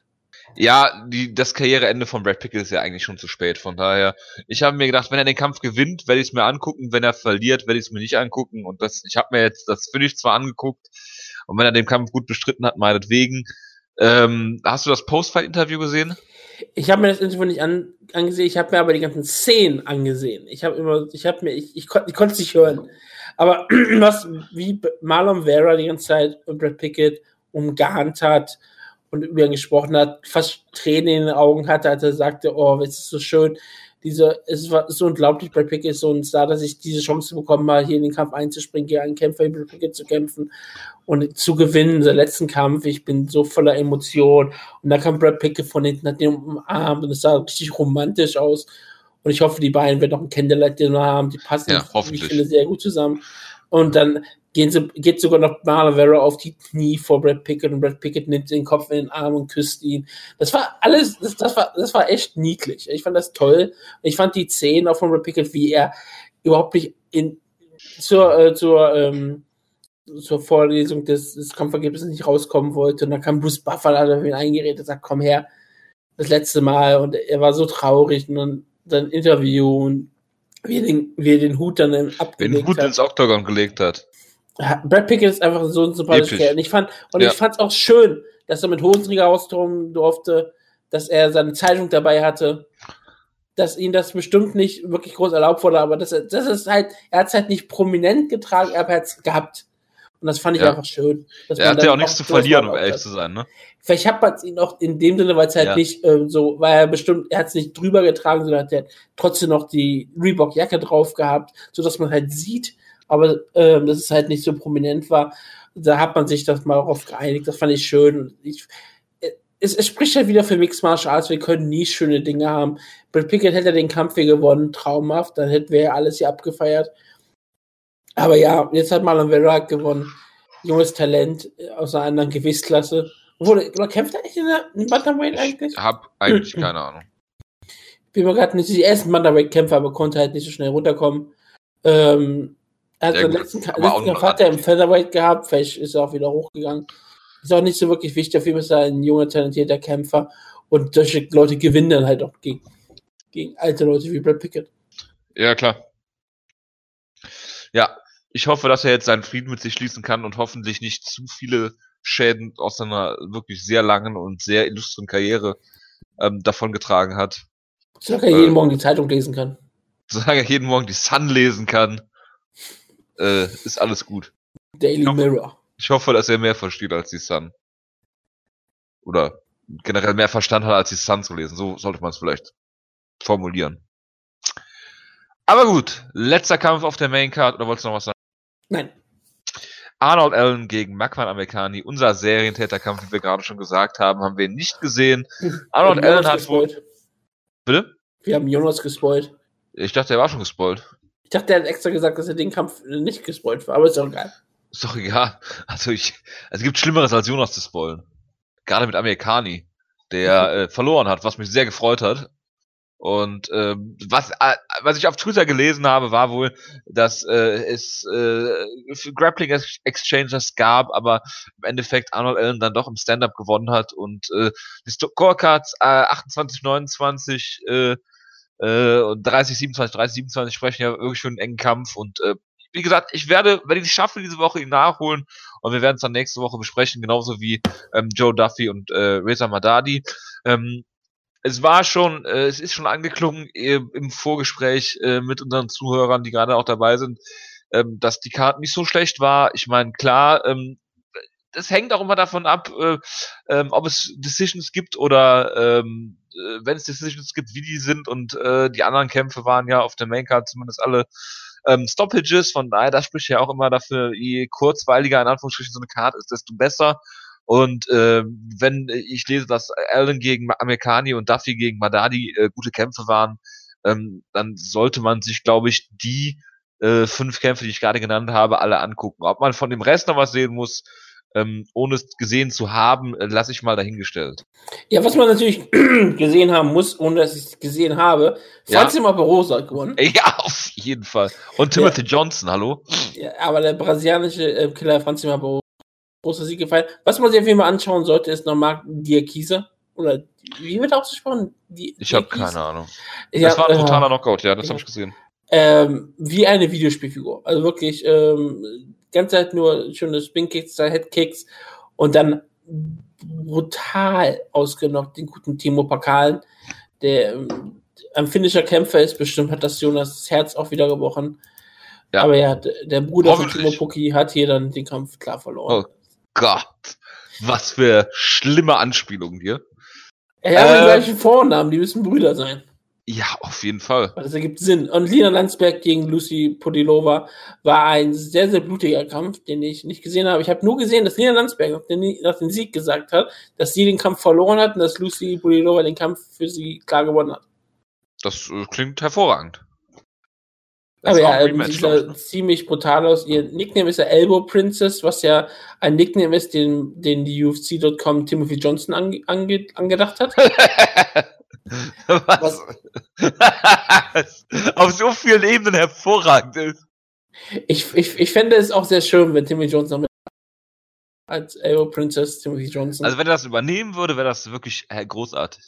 Ja, die, das Karriereende von Brad Pickett ist ja eigentlich schon zu spät. Von daher, ich habe mir gedacht, wenn er den Kampf gewinnt, werde ich es mir angucken. Wenn er verliert, werde ich es mir nicht angucken. Und das, ich habe mir jetzt das Finish zwar angeguckt. Und wenn er den Kampf gut bestritten hat, meinetwegen. Ähm, hast du das Post-Fight-Interview gesehen? Ich habe mir das Interview nicht an, angesehen, ich habe mir aber die ganzen Szenen angesehen. Ich habe immer, ich habe mir, ich, ich, ich konnte es nicht hören. Aber *clears throat* was, wie Marlon Vera die ganze Zeit Brad Pickett umgarnt hat und über ihn gesprochen hat, fast Tränen in den Augen hatte, als er sagte, oh, es ist so schön. Diese, es war so unglaublich, Brad Pickett ist so ein Star, dass ich diese Chance bekommen habe, hier in den Kampf einzuspringen, gegen einen Kämpfer wie Brad Pickett zu kämpfen und zu gewinnen, der letzten Kampf. Ich bin so voller Emotion. Und da kam Brad Pickett von hinten, hat den umarmt und es sah richtig romantisch aus. Und ich hoffe, die beiden werden noch ein Candlelight-Dinner haben. Die passen, Ja, hoffentlich. ich finde, sehr gut zusammen. Und dann gehen sie, geht sogar noch Marlon Vera auf die Knie vor Brad Pickett und Brad Pickett nimmt den Kopf in den Arm und küsst ihn. Das war alles, das, das war, das war echt niedlich. Ich fand das toll. Ich fand die Szenen auch von Brad Pickett, wie er überhaupt nicht in, zur, äh, zur, ähm, zur Vorlesung des, des Kampfergebnisses nicht rauskommen wollte. Und dann kam Bruce Buffer, hat auf ihn eingeredet, sagt, komm her, das letzte Mal. Und er war so traurig. Und dann, dann Interview und wie er den, wie er den Hut dann den abgelegt Hut hat. ins Octagon gelegt hat. Brad Pickett ist einfach so ein sympathischer Episch. Kerl. Und ich fand, und Ja. ich fand's auch schön, dass er mit Hosenträger rauskommen durfte, dass er seine Zeitung dabei hatte, dass ihm das bestimmt nicht wirklich groß erlaubt wurde, aber das, das ist halt, er hat's halt nicht prominent getragen, er hat's gehabt. Und das fand ich Ja. einfach schön. Er hat ja auch nichts zu verlieren, um ehrlich zu sein, ne? Vielleicht hat man es ihn auch in dem Sinne, weil es halt Ja. nicht ähm, so, weil er bestimmt, er hat es nicht drüber getragen, sondern hat er trotzdem noch die Reebok-Jacke drauf gehabt, so dass man halt sieht, aber ähm, dass es halt nicht so prominent war. Da hat man sich das mal darauf geeinigt. Das fand ich schön. Ich, äh, es, es spricht halt wieder für Mixed Martial Arts. Wir können nie schöne Dinge haben. Brad Pickett hätte den Kampf hier gewonnen, traumhaft. Dann hätten wir ja alles hier abgefeiert. Aber ja, jetzt hat Marlon Vera halt gewonnen. Junges Talent äh, aus einer anderen Gewichtsklasse. Obwohl, oder kämpft er nicht in der Bantamweight eigentlich? Ich hab eigentlich keine Ahnung. bin mir gerade nicht sicher. Er ist ein Bantamweight-Kämpfer, aber konnte halt nicht so schnell runterkommen. Ähm, er hat gut, letzten, letzten Kampf hat er im Featherweight gehabt, vielleicht ist er auch wieder hochgegangen. Ist auch nicht so wirklich wichtig, auf jeden Fall ist er ein junger, talentierter Kämpfer und solche Leute gewinnen dann halt auch gegen, gegen alte Leute wie Brad Pickett. Ja, klar. Ja, ich hoffe, dass er jetzt seinen Frieden mit sich schließen kann und hoffentlich nicht zu viele Schäden aus seiner wirklich sehr langen und sehr illustren Karriere ähm, davongetragen hat. Solange er Äh. jeden Morgen die Zeitung lesen kann. *laughs* Solange er jeden Morgen die Sun lesen kann, äh, ist alles gut. Daily Ja. Mirror. Ich hoffe, dass er mehr versteht als die Sun. Oder generell mehr Verstand hat, als die Sun zu lesen. So sollte man es vielleicht formulieren. Aber gut, letzter Kampf auf der Main Card. Oder wolltest du noch was sagen? Nein. Arnold Allen gegen Makwan Amerikani, unser Serientäterkampf, wie wir gerade schon gesagt haben, haben wir nicht gesehen. *laughs* Arnold Allen hat wohl. gespoilt. Bitte? Wir haben Jonas gespoilt. Ich dachte, er war schon gespoilt. Ich dachte, er hat extra gesagt, dass er den Kampf nicht gespoilt war, aber ist doch egal. Ist doch egal. Also ich, es gibt Schlimmeres als Jonas zu spoilen. Gerade mit Amerikani, der äh, verloren hat, was mich sehr gefreut hat. Und ähm, was, äh, was ich auf Twitter gelesen habe, war wohl, dass äh, es äh, Grappling Ex- Exchanges gab, aber im Endeffekt Arnold Allen dann doch im Stand-up gewonnen hat und äh, die Scorecards äh, 28, 29 äh, äh, und 30, 27, 30, 27 sprechen ja wirklich für einen engen Kampf und äh, wie gesagt, ich werde, wenn ich es schaffe, diese Woche ihn nachholen und wir werden es dann nächste Woche besprechen, genauso wie ähm, Joe Duffy und äh, Reza Madadi. Ähm, es war schon, äh, es ist schon angeklungen äh, im Vorgespräch äh, mit unseren Zuhörern, die gerade auch dabei sind, ähm, dass die Karte nicht so schlecht war. Ich meine, klar, ähm, das hängt auch immer davon ab, äh, ähm, ob es Decisions gibt oder ähm, äh, wenn es Decisions gibt, wie die sind und äh, die anderen Kämpfe waren ja auf der Maincard zumindest alle ähm, Stoppages, von daher, das spricht ja auch immer dafür, je kurzweiliger in Anführungsstrichen so eine Karte ist, desto besser. Und äh, wenn ich lese, dass Allen gegen Amerikani und Duffy gegen Madadi äh, gute Kämpfe waren, ähm, dann sollte man sich, glaube ich, die äh, fünf Kämpfe, die ich gerade genannt habe, alle angucken. Ob man von dem Rest noch was sehen muss, ähm, ohne es gesehen zu haben, äh, lasse ich mal dahingestellt. Ja, was man natürlich *clears throat* gesehen haben muss, ohne dass ich es gesehen habe, Ja. Fatima Barroso hat gewonnen. *laughs* Ja, auf jeden Fall. Und Timothy Johnson, hallo? Ja, aber der brasilianische äh, Killer Fatima Barroso großer Sieg gefeiert. Was man sich auf jeden Fall anschauen sollte, ist noch Marc Diakise. Oder wie wird er ausgesprochen? Di Ich habe keine Ahnung. Ja, das war ein äh, totaler Knockout, ja, das ja. habe ich gesehen. ähm, wie eine Videospielfigur. Also wirklich ähm, ganze Zeit nur schöne Spin-Kicks, Headkicks und dann brutal ausgenockt den guten Timo Pakalen, der ähm, ein finnischer Kämpfer ist. Bestimmt hat das Jonas das Herz auch wieder gebrochen. Ja. Aber ja, der Bruder von. Timo Pucki hat hier dann den Kampf klar verloren. Oh. Gott, was für schlimme Anspielungen hier. Er hat Äh, den gleichen Vornamen, die müssen Brüder sein. Ja, auf jeden Fall. Das ergibt Sinn. Und Lina Landsberg gegen Lucy Podilova war ein sehr, sehr blutiger Kampf, den ich nicht gesehen habe. Ich habe nur gesehen, dass Lina Landsberg nach dem, Sieg gesagt hat, dass sie den Kampf verloren hat und dass Lucy Podilova den Kampf für sie klar gewonnen hat. Das äh, klingt hervorragend. Aber ist auch ja, ähm, sieht ne? ziemlich brutal aus. Ihr Nickname ist ja Elbow Princess, was ja ein Nickname ist, den, den die UFC.com Timothy Johnson ange, ange, angedacht hat. *laughs* *laughs* Was? auf so vielen Ebenen hervorragend ist. Ich, ich, ich fände es auch sehr schön, wenn Timothy Johnson noch mit als Elbow Princess Timothy Johnson. Also wenn er das übernehmen würde, wäre das wirklich äh, großartig.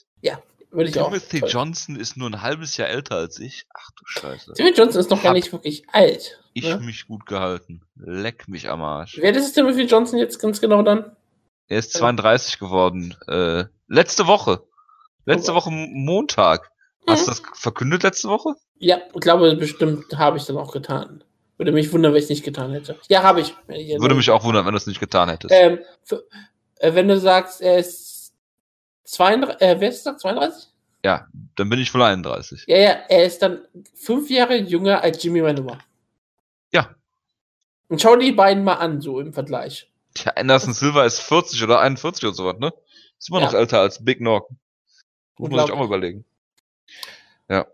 würde ich auch. Timothy. Johnson ist nur ein halbes Jahr älter als ich. Ach du Scheiße. Timothy Johnson ist noch gar nicht wirklich alt. Ich ne? mich gut gehalten. Leck mich am Arsch. Wer ist Timothy Johnson jetzt ganz genau dann? Er ist 32 geworden. Äh, letzte Woche. Letzte Oh. Woche Montag. Hast du Mhm. das verkündet letzte Woche? Ja, ich glaube, bestimmt habe ich dann auch getan. Würde mich wundern, wenn ich es nicht getan hätte. Ja, habe ich. Würde mich auch wundern, wenn du es nicht getan hättest. Ähm, für, äh, wenn du sagst, er ist 32, äh, wer ist das? 32? Ja, dann bin ich wohl 31. Ja, ja, er ist dann fünf Jahre jünger als Jimmy Manuwa. Ja. Und schau die beiden mal an, so im Vergleich. Tja, Anderson Silva ist 40 oder 41 oder sowas, ne? Ist immer noch Ja. älter als Big Nog. Muss man sich auch mal überlegen. Ja.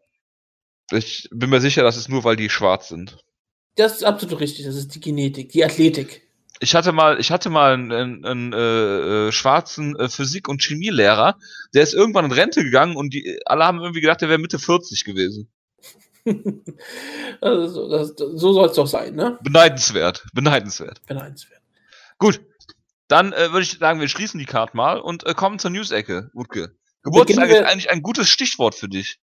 Ich bin mir sicher, das ist nur, weil die schwarz sind. Das ist absolut richtig. Das ist die Genetik, die Athletik. Ich hatte mal, ich hatte mal einen, einen, einen äh, äh, schwarzen äh, Physik- und Chemielehrer, der ist irgendwann in Rente gegangen und die alle haben irgendwie gedacht, der wäre Mitte 40 gewesen. *laughs* also, das, so soll es doch sein, ne? Beneidenswert, beneidenswert. Beneidenswert. Gut, dann äh, würde ich sagen, wir schließen die Karte mal und äh, kommen zur News-Ecke, Wutke. Geburtstag Beginnen ist wir- eigentlich ein gutes Stichwort für dich.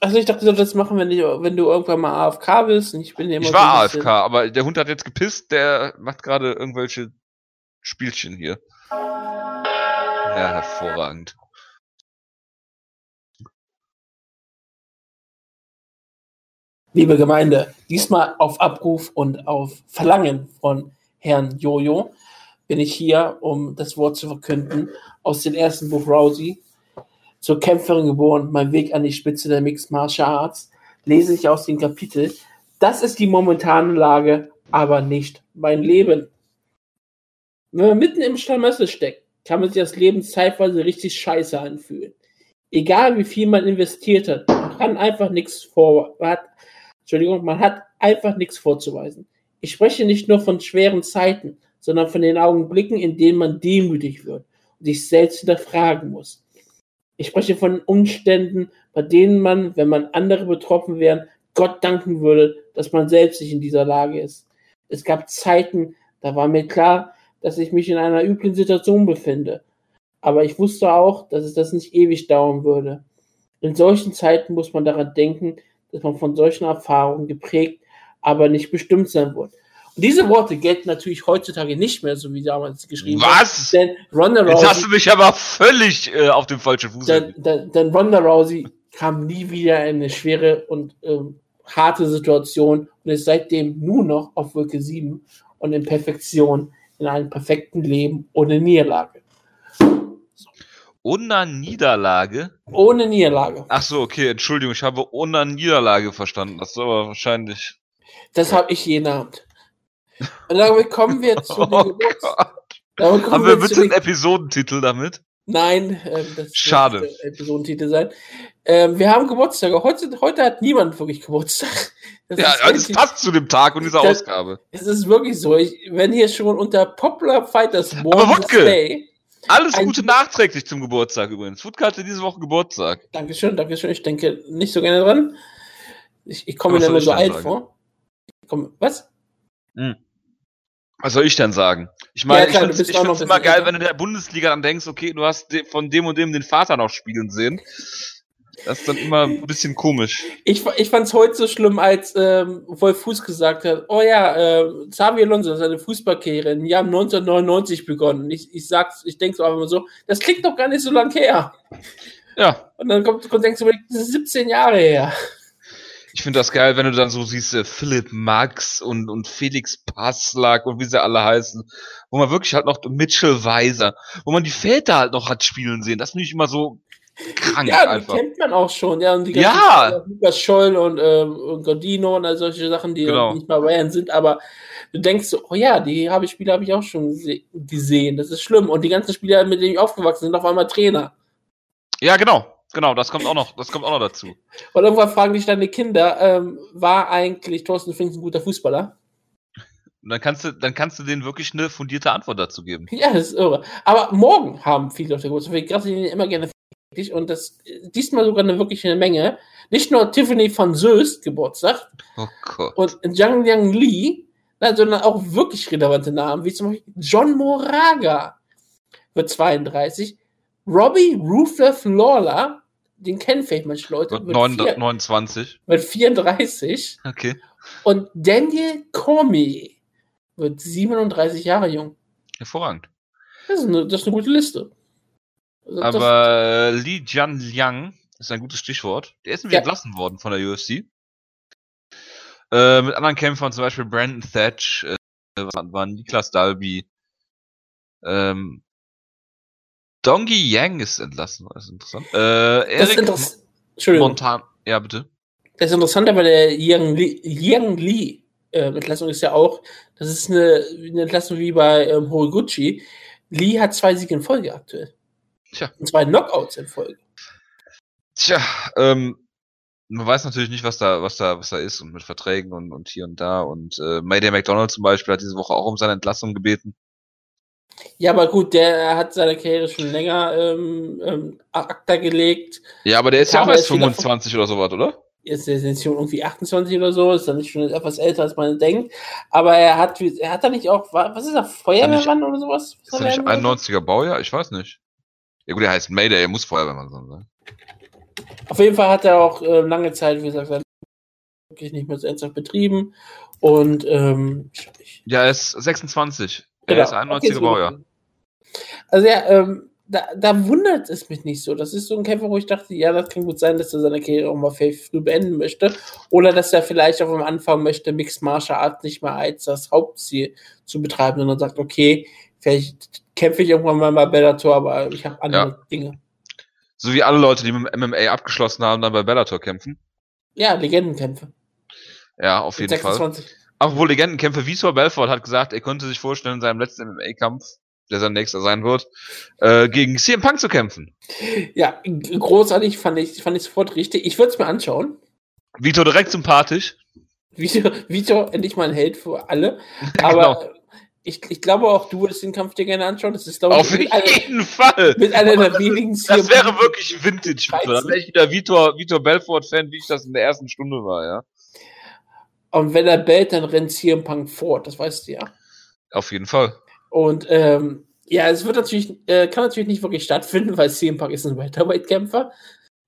Also ich dachte, das machen wir nicht, wenn du irgendwann mal AFK bist. Ich bin immer Ich war AFK, aber der Hund hat jetzt gepisst, der macht gerade irgendwelche Spielchen hier. Ja, hervorragend. Liebe Gemeinde, diesmal auf Abruf und auf Verlangen von Herrn Jojo bin ich hier, um das Wort zu verkünden aus dem ersten Buch Rousey. Zur Kämpferin geboren, mein Weg an die Spitze der Mixed Martial Arts, lese ich aus dem Kapitel. Das ist die momentane Lage, aber nicht mein Leben. Wenn man mitten im Schlamassel steckt, kann man sich das Leben zeitweise richtig scheiße anfühlen. Egal wie viel man investiert hat, man kann einfach nichts vor, man hat Entschuldigung, man hat einfach nichts vorzuweisen. Ich spreche nicht nur von schweren Zeiten, sondern von den Augenblicken, in denen man demütig wird und sich selbst hinterfragen muss. Ich spreche von Umständen, bei denen man, wenn man andere betroffen wären, Gott danken würde, dass man selbst nicht in dieser Lage ist. Es gab Zeiten, da war mir klar, dass ich mich in einer üblen Situation befinde. Aber ich wusste auch, dass es das nicht ewig dauern würde. In solchen Zeiten muss man daran denken, dass man von solchen Erfahrungen geprägt, aber nicht bestimmt sein wird. Diese Worte gelten natürlich heutzutage nicht mehr, so wie damals geschrieben Was? Denn Ronda Jetzt hast Rousey, du mich aber völlig äh, auf dem falschen Fuß. denn, denn, denn Ronda Rousey kam nie wieder in eine schwere und ähm, harte Situation und ist seitdem nur noch auf Wolke 7 und in Perfektion in einem perfekten Leben ohne Niederlage. Ohne Niederlage? Ohne Niederlage. Ach so, okay, Entschuldigung, ich habe ohne Niederlage verstanden. Das ist aber wahrscheinlich. Das habe ich jeden Abend. Und damit kommen wir zu *laughs* Oh den Geburts Gott. Damit kommen Haben wir bitte einen den- Episodentitel damit? Nein, ähm, das wird Schade. nicht der Episodentitel sein. Ähm, wir haben Geburtstage. Heute, heute hat niemand wirklich Geburtstag. Das Ja, ist das wirklich- passt zu dem Tag und dieser Das- Ausgabe. Es ist wirklich so. Ich, wenn hier schon unter Popular Fighters Aber Morning Wutke! Day. Alles Gute nachträglich zum Geburtstag übrigens. Wutke hatte diese Woche Geburtstag. Dankeschön, Dankeschön. Ich denke nicht so gerne dran. Ich, ich komme Was mir ich so alt vor. Ich komme, was? Was soll ich denn sagen? Ich Ja, meine, klar, du ich finde es immer geil, wenn du in der Bundesliga dann denkst, okay, du hast von dem und dem den Vater noch spielen sehen. Das ist dann immer ein bisschen komisch. Ich, ich fand es heute so schlimm, als ähm, Wolf Fuß gesagt hat, oh ja, äh, Xavi Alonso hat seine Fußballkarriere im Jahr 1999 begonnen. Ich, ich sag's, ich denke so einfach mal so, das klingt doch gar nicht so lang her. Ja, Und dann kommt, kommt denkst du, das ist 17 Jahre her. Ich finde das geil, wenn du dann so siehst, äh, Philipp Max und, und Felix Passlack und wie sie alle heißen, wo man wirklich halt noch Mitchell Weiser, wo man die Väter halt noch hat spielen sehen. Das finde ich immer so krank Ja, die einfach. kennt man auch schon. Ja, und die Ja! ganzen- Lukas Scholl und, ähm, und Godino und all solche Sachen, die Genau. nicht mal Bayern sind, aber du denkst so, oh ja, die habe ich Spieler habe ich auch schon gese- gesehen. Das ist schlimm. Und die ganzen Spieler, mit denen ich aufgewachsen sind, auf einmal Trainer. Ja, genau. Genau, das kommt auch noch, das kommt auch noch dazu. Und irgendwann fragen dich deine Kinder, ähm, war eigentlich Thorsten Finks ein guter Fußballer? Und dann kannst du, dann kannst du denen wirklich eine fundierte Antwort dazu geben. Ja, das ist irre. Aber morgen haben viele auf der Geburtstag. Ich gratuliere ihnen immer gerne wirklich. Und das diesmal sogar eine wirklich eine Menge. Nicht nur Tiffany von Söst Geburtstag Oh Gott. und Zhang Liang Li, nein, sondern auch wirklich relevante Namen, wie zum Beispiel John Moraga wird 32, Robbie Ruthless Lawler, den kennen vielleicht manche Leute, wird, neun- vier, 29. wird 34 Okay. und Daniel Cormier wird 37 Jahre jung. Hervorragend. Das ist eine, das ist eine gute Liste. Also das- Aber äh, Li Jian Liang ist ein gutes Stichwort. Der ist nämlich Ja. entlassen worden von der UFC. Äh, mit anderen Kämpfern, zum Beispiel Brandon Thatch, äh, waren Niklas Dalby. Ähm, Dongi Yang ist entlassen, das ist interessant. Äh, das ist Eric interessant. Entschuldigung. Montan. Ja, bitte. Das ist interessant, aber der Yang Li, Yang Li äh, Entlassung ist ja auch, das ist eine, eine Entlassung wie bei ähm, Horiguchi. Lee hat zwei Siege in Folge aktuell. Tja. Und zwei Knockouts in Folge. Tja, ähm, man weiß natürlich nicht, was da, was da, was da ist und mit Verträgen und, und hier und da. Und äh, Mayday McDonald zum Beispiel hat diese Woche auch um seine Entlassung gebeten. Ja, aber gut, der hat seine Karriere schon länger ähm, ähm, ACTA gelegt. Ja, aber der ist ja Kam auch er erst jetzt wieder 25 oder sowas, oder? Ist jetzt schon irgendwie 28 oder so, ist dann nicht schon etwas älter, als man denkt. Aber er hat, er hat da nicht auch, was ist er, Feuerwehrmann oder sowas? Ist er nicht 91er Baujahr? Ich weiß nicht. Ja gut, er heißt Mayday, er muss Feuerwehrmann sein. ne? Auf jeden Fall hat er auch äh, lange Zeit, wie gesagt, wirklich nicht mehr so ernsthaft betrieben. Und ähm, ich, Ja, er ist 26. Genau. Er ist 91er Okay. Baujahr. Also ja, ähm, da, da wundert es mich nicht so. Das ist so ein Kämpfer, wo ich dachte, ja, das kann gut sein, dass er seine Karriere auch mal früh beenden möchte. Oder dass er vielleicht auch am Anfang möchte, Mixed Martial Arts nicht mehr als das Hauptziel zu betreiben, sondern sagt, okay, vielleicht kämpfe ich irgendwann mal bei Bellator, aber ich habe andere Dinge. So wie alle Leute, die mit dem MMA abgeschlossen haben, dann bei Bellator kämpfen. Ja, Legendenkämpfe. Ja, auf jeden Fall. 26. Obwohl Legendenkämpfe, Vitor Belfort hat gesagt, er könnte sich vorstellen, in seinem letzten MMA-Kampf, der sein nächster sein wird, äh, gegen CM Punk zu kämpfen. Ja, großartig, fand ich, fand ich sofort richtig. Ich würde es mir anschauen. Vitor direkt sympathisch. Vitor, Vitor, endlich mal ein Held für alle. *laughs* Aber genau. ich, ich glaube auch, du würdest den Kampf dir gerne anschauen. Das ist, glaube Auf ich, jeden Fall. mit einer der wenigen Das CM wäre wirklich Vintage. Dann wäre ich wieder Vitor, Vitor Belfort-Fan, wie ich das in der ersten Stunde war, ja. Und wenn er bellt, dann rennt CM Punk fort. Das weißt du ja. Auf jeden Fall. Und ähm, ja, es wird natürlich, äh, kann natürlich nicht wirklich stattfinden, weil CM Punk ist ein Welterweight-Kämpfer.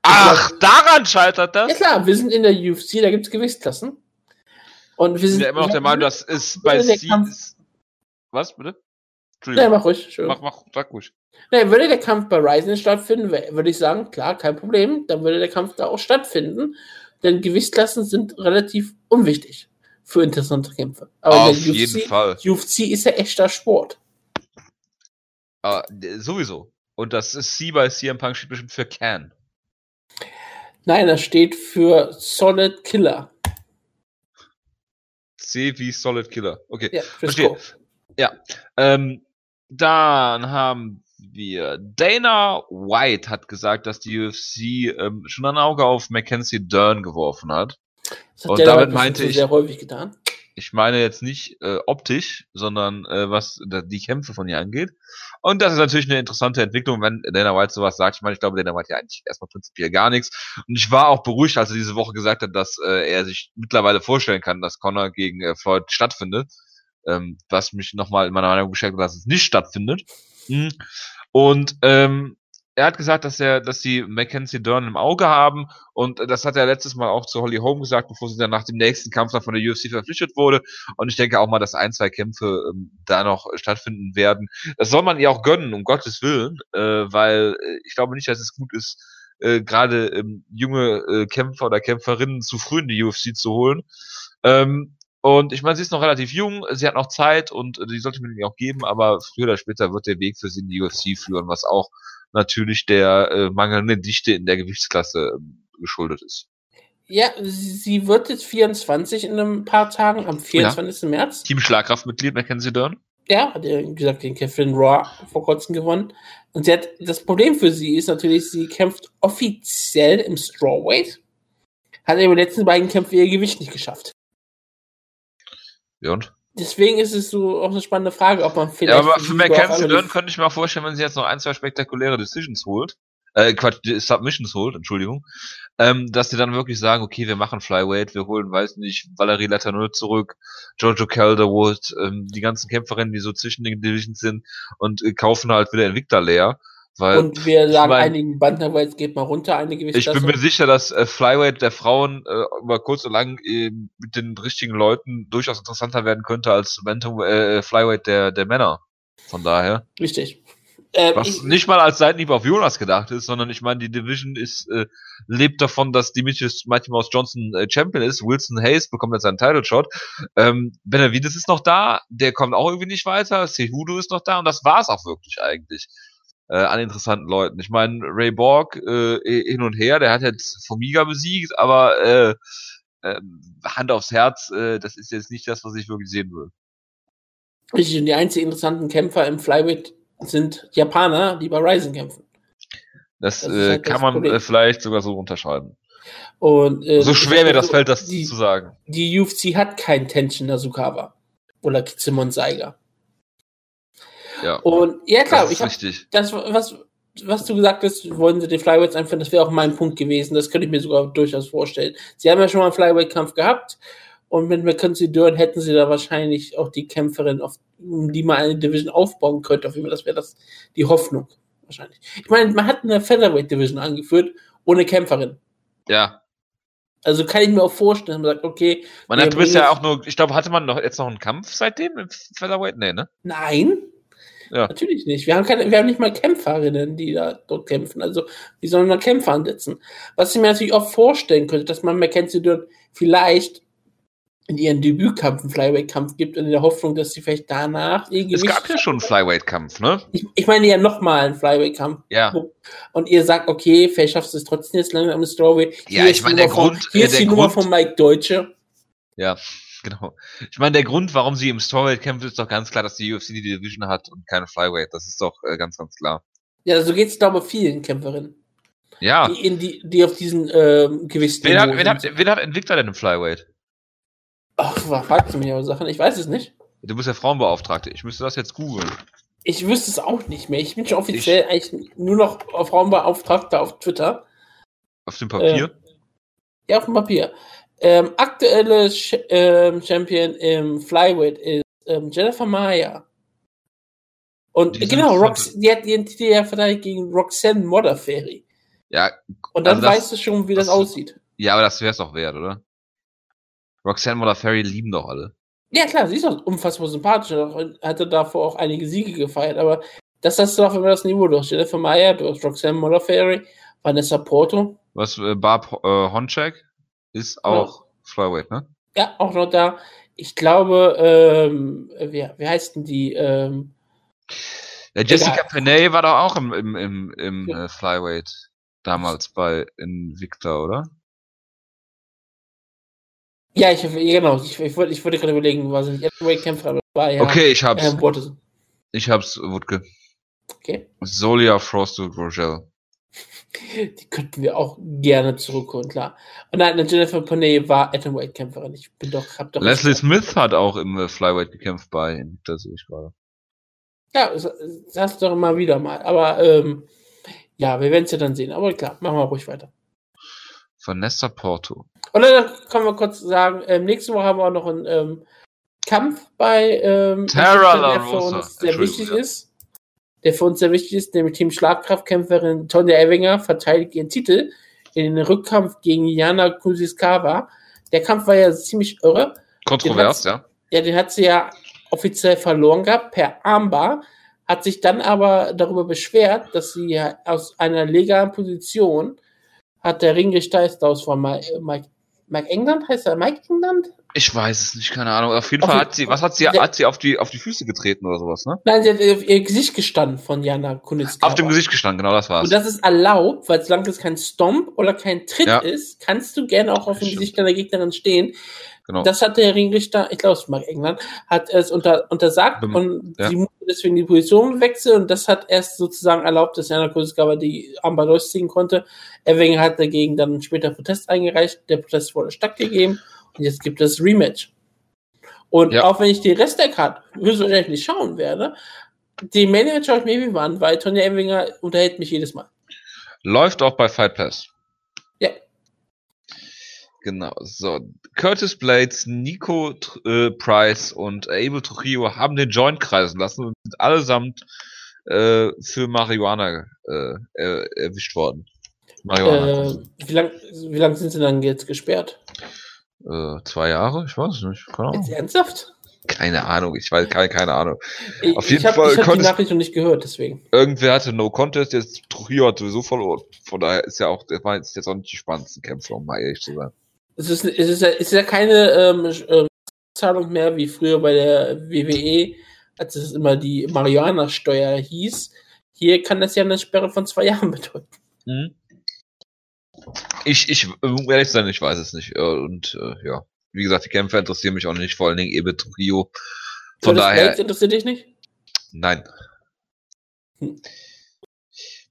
Ach, daran scheitert Ja das? klar, wir sind in der UFC, da gibt es Gewichtsklassen. Und wir sind ja immer noch der Meinung, das ist bei C. Ist- Was, bitte? Nee, Entschuldigung. mach ruhig. Schön. Mach, mach, sag ruhig. Nee, würde der Kampf bei Ryzen stattfinden, würde ich sagen, klar, kein Problem. Dann würde der Kampf da auch stattfinden. Denn Gewichtsklassen sind relativ unwichtig für interessante Kämpfe. Aber Auf der jeden Fall. UFC ist ja echter Sport. Ah, sowieso. Und das ist C bei CM Punk steht bestimmt für Can. Nein, das steht für Solid Killer. C wie Solid Killer. Okay. Ja, Verstehe. Scope. Ähm, dann haben wir Dana White hat gesagt, dass die UFC ähm, schon ein Auge auf Mackenzie Dern geworfen hat. Das hat Und der damit meinte ich- sehr häufig getan. Ich meine jetzt nicht äh, optisch, sondern äh, was die Kämpfe von ihr angeht. Und das ist natürlich eine interessante Entwicklung, wenn Dana White sowas sagt. Ich meine, ich glaube, Dana White ja eigentlich erstmal prinzipiell gar nichts. Und ich war auch beruhigt, als er diese Woche gesagt hat, dass äh, er sich mittlerweile vorstellen kann, dass Connor gegen äh, Floyd stattfindet. Ähm, was mich nochmal in meiner Meinung bestärkt, hat, dass es nicht stattfindet. Mhm. Und ähm, er hat gesagt, dass er, dass sie Mackenzie Dern im Auge haben und das hat er letztes Mal auch zu Holly Holm gesagt, bevor sie dann nach dem nächsten Kampf dann von der UFC verpflichtet wurde. Und ich denke auch mal, dass ein, zwei Kämpfe ähm, da noch stattfinden werden. Das soll man ihr auch gönnen, um Gottes Willen, äh, weil äh, ich glaube nicht, dass es gut ist, äh, gerade ähm, junge äh, Kämpfer oder Kämpferinnen zu früh in die UFC zu holen. Ähm, und ich meine, sie ist noch relativ jung, sie hat noch Zeit und äh, die sollte man ihr auch geben, aber früher oder später wird der Weg für sie in die UFC führen, was auch natürlich der äh, mangelnden Dichte in der Gewichtsklasse ähm, geschuldet ist. Ja, sie wird jetzt 24 in ein paar Tagen, am 24. März. Team Schlagkraftmitglied Mackenzie Dern. Ja, hat ja, wie gesagt, den Kevin Raw vor kurzem gewonnen. Und sie hat, das Problem für sie ist natürlich, sie kämpft offiziell im Strawweight, hat aber die letzten beiden Kämpfe ihr Gewicht nicht geschafft. Und? Deswegen ist es so auch eine spannende Frage, ob man vielleicht. Ja, aber für sie einmal Dern könnte ich mir auch vorstellen, wenn sie jetzt noch ein, zwei spektakuläre Decisions holt, äh, Quatsch, Submissions holt, Entschuldigung, ähm, dass die dann wirklich sagen, okay, wir machen Flyweight, wir holen, weiß nicht, Valerie Letourneau zurück, Giorgio Calderwood, ähm, die ganzen Kämpferinnen, die so zwischen den Divisions sind und äh, kaufen halt wieder Invicta leer, weil Und wir sagen mein- einigen Bantamweights geht mal runter, eine ich Gewichtsklasse. bin mir sicher, dass äh, Flyweight der Frauen äh, über kurz oder lang äh, mit den richtigen Leuten durchaus interessanter werden könnte als Bantam äh, Flyweight der der Männer. Von daher. Richtig. Äh, Was ich, nicht mal als Seitenhieb auf Jonas gedacht ist, sondern ich meine, die Division ist äh, lebt davon, dass Demetrius Mighty Mouse Johnson äh, Champion ist. Wilson Hayes bekommt jetzt seinen Title Shot. Ähm, Benavides ist noch da, der kommt auch irgendwie nicht weiter. Cejudo ist noch da und das war's auch wirklich eigentlich äh, an interessanten Leuten. Ich meine, Ray Borg äh, hin und her, der hat jetzt Formiga besiegt, aber äh, äh, Hand aufs Herz, äh, das ist jetzt nicht das, was ich wirklich sehen will. richtig, und die einzigen interessanten Kämpfer im Flyweight sind Japaner, die bei Ryzen kämpfen. Das, Das äh, halt das kann man Problem. äh, vielleicht sogar so unterscheiden. Und, äh, So schwer sag mir das so, fällt, das die, zu sagen. die UFC hat keinen Tenshin Nasukawa oder Kizemon Saiga. Ja, Und ja klar, das ich ist habe richtig. das, was, was du gesagt hast, wollen sie die Flyweights einführen, das wäre auch mein Punkt gewesen. Das könnte ich mir sogar durchaus vorstellen. Sie haben ja schon mal einen Flyweight-Kampf gehabt und mit Mackenzie Dern hätten sie da wahrscheinlich auch die Kämpferin, auf um die man eine Division aufbauen könnte. Auf jeden Fall, das wäre das die Hoffnung wahrscheinlich. Ich meine, man hat eine Featherweight-Division angeführt ohne Kämpferin. Ja. Also kann ich mir auch vorstellen, man sagt, okay, Man hat bisher bringen auch nur, ich glaube, hatte man noch jetzt noch einen Kampf seitdem im Featherweight? Nee, ne? nein, Ja. Natürlich nicht. Wir haben, keine, wir haben nicht mal Kämpferinnen, die da dort kämpfen. Also, wie sollen wir Kämpfer ansetzen? Was ich mir natürlich auch vorstellen könnte, dass man Mackenzie dort vielleicht in ihren Debütkampf einen Flyweight-Kampf gibt, in der Hoffnung, dass sie vielleicht danach ihr Es gab ja schon einen Flyweight-Kampf, ne? ich, ich meine ja nochmal einen Flyweight-Kampf. Ja. Und ihr sagt, okay, vielleicht schaffst du es trotzdem jetzt lange am Strawweight. Ja, ich meine, der Nummer von- Grund- Hier äh, ist die Nummer Grund- von Mike Deutsche. Ja, genau. Ich meine, der Grund, warum sie im Strawweight kämpft, ist doch ganz klar, dass die UFC die Division hat und keine Flyweight. Das ist doch äh, ganz, ganz klar. Ja, so geht es, glaube ich, vielen Kämpferinnen, Ja. die, in die, die auf diesen ähm, Gewicht Wen hat, wen, hat, wen hat Invicta denn im Flyweight? Ach, fragst du mich aber Sachen? Ich weiß es nicht. Du bist ja Frauenbeauftragte. Ich müsste das jetzt googeln. Ich wüsste es auch nicht mehr. Ich bin schon offiziell eigentlich nur noch auf Raumbeauftragter auf Twitter. Auf dem Papier? Ja, auf dem Papier. Ähm, aktuelle Ch ähm, Champion im Flyweight ist ähm, Jennifer Maya. Und Die genau, Rox die hat ihren Titel ja verteidigt gegen Roxanne Modafferi. Ja, Und dann Also das- weißt du schon, wie das, das- aussieht. ja, aber das wär's doch wert, oder? Roxanne Modafferi lieben doch alle. Ja, klar, sie ist auch unfassbar sympathisch. und Hatte davor auch einige Siege gefeiert, aber das hast du doch immer das Niveau. Du hast Jennifer Maya, du hast Roxanne Modafferi, Vanessa Porto. Was, äh, Barb äh, Honchak ist auch Flyweight, ne? Ja, auch noch da. Ich glaube, ähm, wie, wie heißt denn die? Ähm, Ja, Jessica Egal. Penney war doch auch im, im, im, im Ja. äh, Flyweight damals bei Invicta, oder? ja, ich, genau. Ich, ich, wollte, ich wollte gerade überlegen, war sie nicht Heavyweight-Kämpfer, aber war ja Okay, ich hab's. ähm. Ich hab's, Wutke. Okay. Solia Frosted Rogel. Die könnten wir auch gerne zurückholen, klar. Und nein, Jennifer Bonet war Atomweight-Kämpferin. Ich bin doch, hab doch. Leslie Smith hat auch im äh, Flyweight gekämpft bei, das sehe ich gerade. Ja, das, du doch immer wieder mal. Aber ähm, ja, wir werden es ja dann sehen. Aber klar, machen wir ruhig weiter. Vanessa Porto. Und dann können wir kurz sagen, ähm, nächste Woche haben wir auch noch einen ähm, Kampf bei ähm, Tara der für uns sehr wichtig ist. Der für uns sehr wichtig ist, nämlich Team Schlagkraftkämpferin Tonja Evinger verteidigt ihren Titel in den Rückkampf gegen Jana Kuziskawa. Der Kampf war ja ziemlich irre. Kontrovers, ja. Ja, den hat sie ja offiziell verloren gehabt per Armbar, hat sich dann aber darüber beschwert, dass sie ja aus einer legalen Position hat der Ringrichter ist aus von Mike, Mike, Mike England, heißt er Mike England? Ich weiß es nicht, keine Ahnung. Auf jeden Auf Fall hat sie, was hat sie, hat sie auf die, auf die Füße getreten oder sowas, ne? Nein, sie hat auf ihr Gesicht gestanden von Jana Kunitskaya. Auf dem Gesicht gestanden, genau das war's. Und das ist erlaubt, weil solange es kein Stomp oder kein Tritt Ja. ist, kannst du gerne auch auf dem. Gesicht deiner Gegnerin stehen. genau. Das hat der Ringrichter, ich glaube, es Mark England, hat es unter, untersagt Bem- und ja. sie musste deswegen die Position wechseln und das hat erst sozusagen erlaubt, dass Jana Kuziskawa die Armbar durchziehen konnte. Erwinger hat dagegen dann später Protest eingereicht, der Protest wurde stattgegeben jetzt gibt es Rematch. Und Ja. auch wenn ich die Rest der Karte höchstwahrscheinlich nicht schauen werde, die Main Event schaue ich mir irgendwie an, weil Tonja Emwinger unterhält mich jedes Mal. Läuft auch bei Fight Pass. Ja. Genau, so. Curtis Blades, Nico äh, Price und Abel Trujillo haben den Joint kreisen lassen und sind allesamt äh, für Marihuana äh, äh, erwischt worden. Marihuana. Äh, wie lange wie lang sind sie dann jetzt gesperrt? Äh, zwei Jahre? Ich weiß nicht. Keine Jetzt Ahnung. ernsthaft? Keine Ahnung. Ich weiß keine, keine Ahnung. Ich, Auf jeden ich hab, Fall Ich habe die Nachricht noch nicht gehört, deswegen. Irgendwer hatte No Contest, jetzt Trujillo hat sowieso verloren. Von daher ist ja auch, der war jetzt jetzt auch nicht die spannendsten Kämpfe, um mal ehrlich zu sein. Es ist, es ist, ja, es ist ja keine ähm, ähm, Zahlung mehr wie früher bei der WWE, als es immer die Marihuana-Steuer hieß. Hier kann das ja eine Sperre von zwei *laughs* Jahren bedeuten. Mhm. Ich, ich, um ehrlich zu sein, ich weiß es nicht. Äh, Und äh, ja, wie gesagt, die Kämpfe interessieren mich auch nicht, vor allen Dingen Ebe Trujillo. Von Curtis daher, Blades interessiert dich nicht? nein. Hm.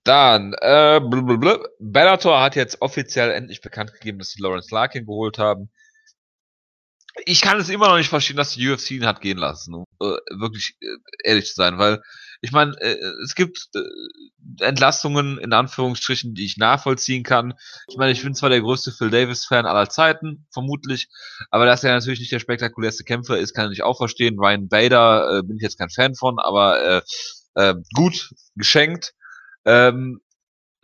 Dann, äh, blablabla. Bellator hat jetzt offiziell endlich bekannt gegeben, dass sie Lawrence Larkin geholt haben. Ich kann es immer noch nicht verstehen, dass die UFC ihn hat gehen lassen, um äh, wirklich äh, ehrlich zu sein, weil ich meine, äh, es gibt äh, Entlastungen in Anführungsstrichen, die ich nachvollziehen kann. Ich meine, ich bin zwar der größte Phil Davis-Fan aller Zeiten, vermutlich, aber dass er natürlich nicht der spektakulärste Kämpfer ist, kann ich auch verstehen. Ryan Bader äh, bin ich jetzt kein Fan von, aber äh, äh, gut geschenkt. Ähm,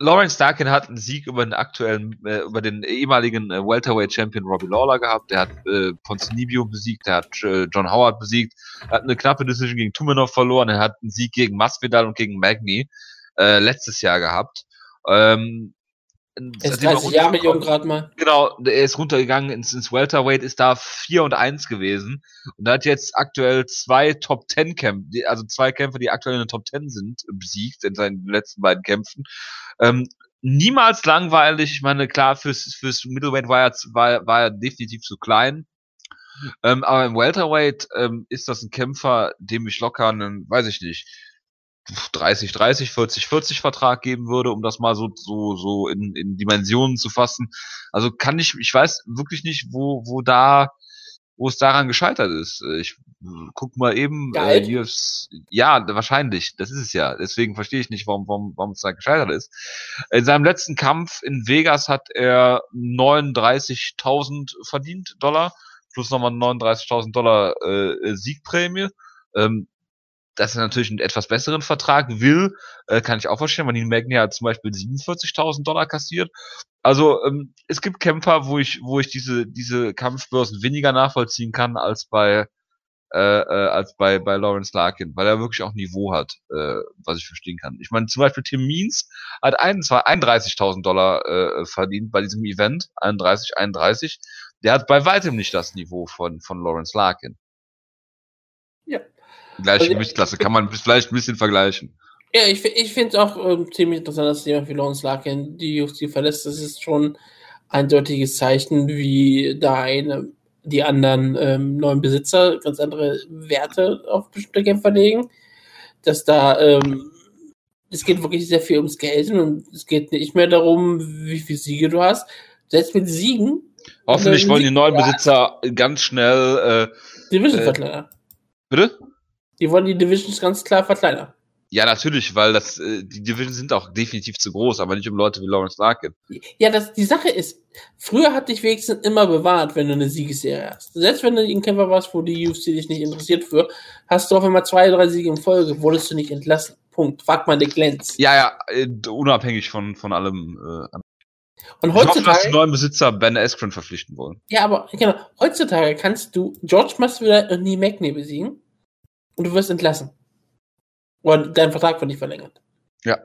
Lawrence Darkin hat einen Sieg über den aktuellen, äh, über den ehemaligen äh, Welterweight Champion Robbie Lawler gehabt. Der hat äh, Ponzinibbio besiegt, der hat äh, John Howard besiegt, er hat eine knappe Decision gegen Tumenov verloren, er hat einen Sieg gegen Masvidal und gegen Magny äh, letztes Jahr gehabt. Ähm, ist seitdem er 30 Jahre jung gerade mal. Genau, er ist runtergegangen ins, ins Welterweight, ist da 4 und 1 gewesen und hat jetzt aktuell zwei Top 10 Kämpfe, also zwei Kämpfer, die aktuell in den Top 10 sind, besiegt in seinen letzten beiden Kämpfen. Ähm, niemals langweilig, ich meine, klar, fürs, fürs Middleweight war er, war, war er definitiv zu klein. Ähm, aber im Welterweight ähm, ist das ein Kämpfer, dem ich locker einen, weiß ich nicht, 30, 30, 40, 40 Vertrag geben würde, um das mal so, so, so in, in Dimensionen zu fassen. Also kann ich, ich weiß wirklich nicht, wo, wo da, wo es daran gescheitert ist. Ich guck mal eben, äh, UFC, ja, wahrscheinlich, das ist es ja. Deswegen verstehe ich nicht, warum, warum, warum es da gescheitert ist. In seinem letzten Kampf in Vegas hat er 39.000 verdient, Dollar, plus nochmal 39.000 Dollar äh, Siegprämie. Ähm, dass er natürlich einen etwas besseren Vertrag will, äh, kann ich auch verstehen, weil die Magni hat zum Beispiel 47.000 Dollar kassiert. Also ähm, es gibt Kämpfer, wo ich, wo ich diese diese Kampfbörsen weniger nachvollziehen kann als bei äh, äh, als bei bei Lawrence Larkin, weil er wirklich auch Niveau hat, äh, was ich verstehen kann. Ich meine zum Beispiel Tim Means hat 31.000 Dollar äh, verdient bei diesem Event, 31, 31. Der hat bei weitem nicht das Niveau von von Lawrence Larkin. Ja. Gleiche Also- Gewichtsklasse, kann man vielleicht ein bisschen vergleichen. Ja, ich, ich finde es auch ähm, ziemlich interessant, dass jemand wie Lawrence Larkin die UFC verlässt. Das ist schon ein eindeutiges Zeichen, wie da eine, die anderen ähm, neuen Besitzer ganz andere Werte auf bestimmte Kämpfer legen. dass da ähm, es geht wirklich sehr viel ums Geld und es geht nicht mehr darum, wie viele Siege du hast. Selbst mit Siegen. Hoffentlich wollen die neuen Besitzer ganz schnell äh, Division äh, verkleinern. Bitte? Die wollen die Divisions ganz klar verkleinern. Ja, natürlich, weil das äh, die Divisions sind auch definitiv zu groß, aber nicht um Leute wie Lawrence Larkin. Ja, das die Sache ist, früher hat dich wenigstens immer bewahrt, wenn du eine Siegesserie hast. Selbst wenn du ein Kämpfer warst, wo die UFC dich nicht interessiert für, hast du auf einmal zwei, drei Siege in Folge, wurdest du nicht entlassen. Punkt. Frag mal Dick Lenz. Ja, ja, äh, unabhängig von von allem. Äh, und heutzutage, ich hoffe, dass die neuen Besitzer Ben Askren verpflichten wollen. Ja, aber genau, heutzutage kannst du George Masvidal und Nie Magny besiegen und du wirst entlassen. Oder dein Vertrag wird nicht verlängert. Ja.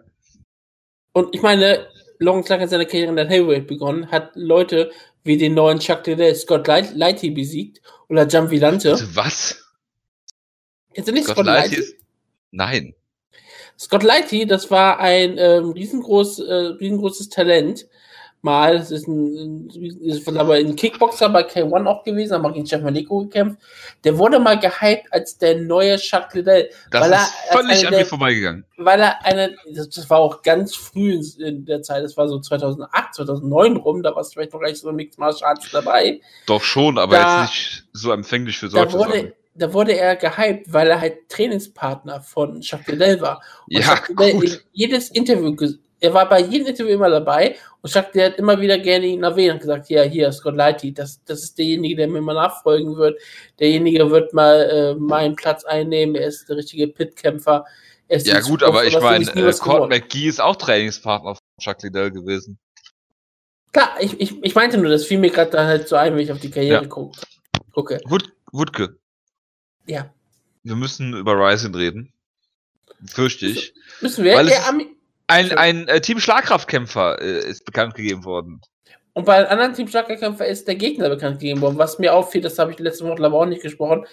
Und ich meine, Logan Clark hat seine Karriere in der Heavyweight begonnen, hat Leute wie den neuen Chuck Liddell, Scott Lighty besiegt oder Jump Villante. Was? Kennst du nicht Scott, Scott Lighty? Ist... Nein. Scott Lighty, das war ein ähm, riesengroß, äh, riesengroßes Talent, mal. Es ist ein, ist aber ein Kickboxer bei K1 auch gewesen, aber gegen Jeff Maleko gekämpft. Der wurde mal gehypt als der neue Chuck Liddell. Das weil ist er, völlig an mir vorbeigegangen. Weil er eine, das, war auch ganz früh in der Zeit, das war so 2008, 2009 rum, da war es vielleicht noch gleich so ein Mixed Martial Arts dabei. Doch schon, aber da, jetzt nicht so empfänglich für solche da wurde, Sachen da wurde er gehypt, weil er halt Trainingspartner von Chuck Liddell war. Und ja, Chuck Liddell jedes Interview er war bei jedem Interview immer dabei und Chuck, der hat immer wieder gerne ihn erwähnt und gesagt, ja, hier, Scott Lighty, das, das ist derjenige, der mir mal nachfolgen wird. Derjenige wird mal äh, meinen Platz einnehmen, er ist der richtige Pitkämpfer. Ja gut, aber ich meine, äh, Cord McGee ist auch Trainingspartner von Chuck Liddell gewesen. Klar, ich, ich, ich meinte nur, das fiel mir gerade dann halt so ein, wenn ich auf die Karriere ja. gucke. Okay. Wut, Wutke. Ja. Wir müssen über Ryzen reden. Fürchte ich. Müssen wir? Weil ja, ein, ein äh, Team Schlagkraftkämpfer äh, ist bekannt gegeben worden. Und bei einem anderen Team Schlagkraftkämpfer ist der Gegner bekannt gegeben worden. Was mir auffiel, das habe ich letzte Woche aber auch nicht gesprochen.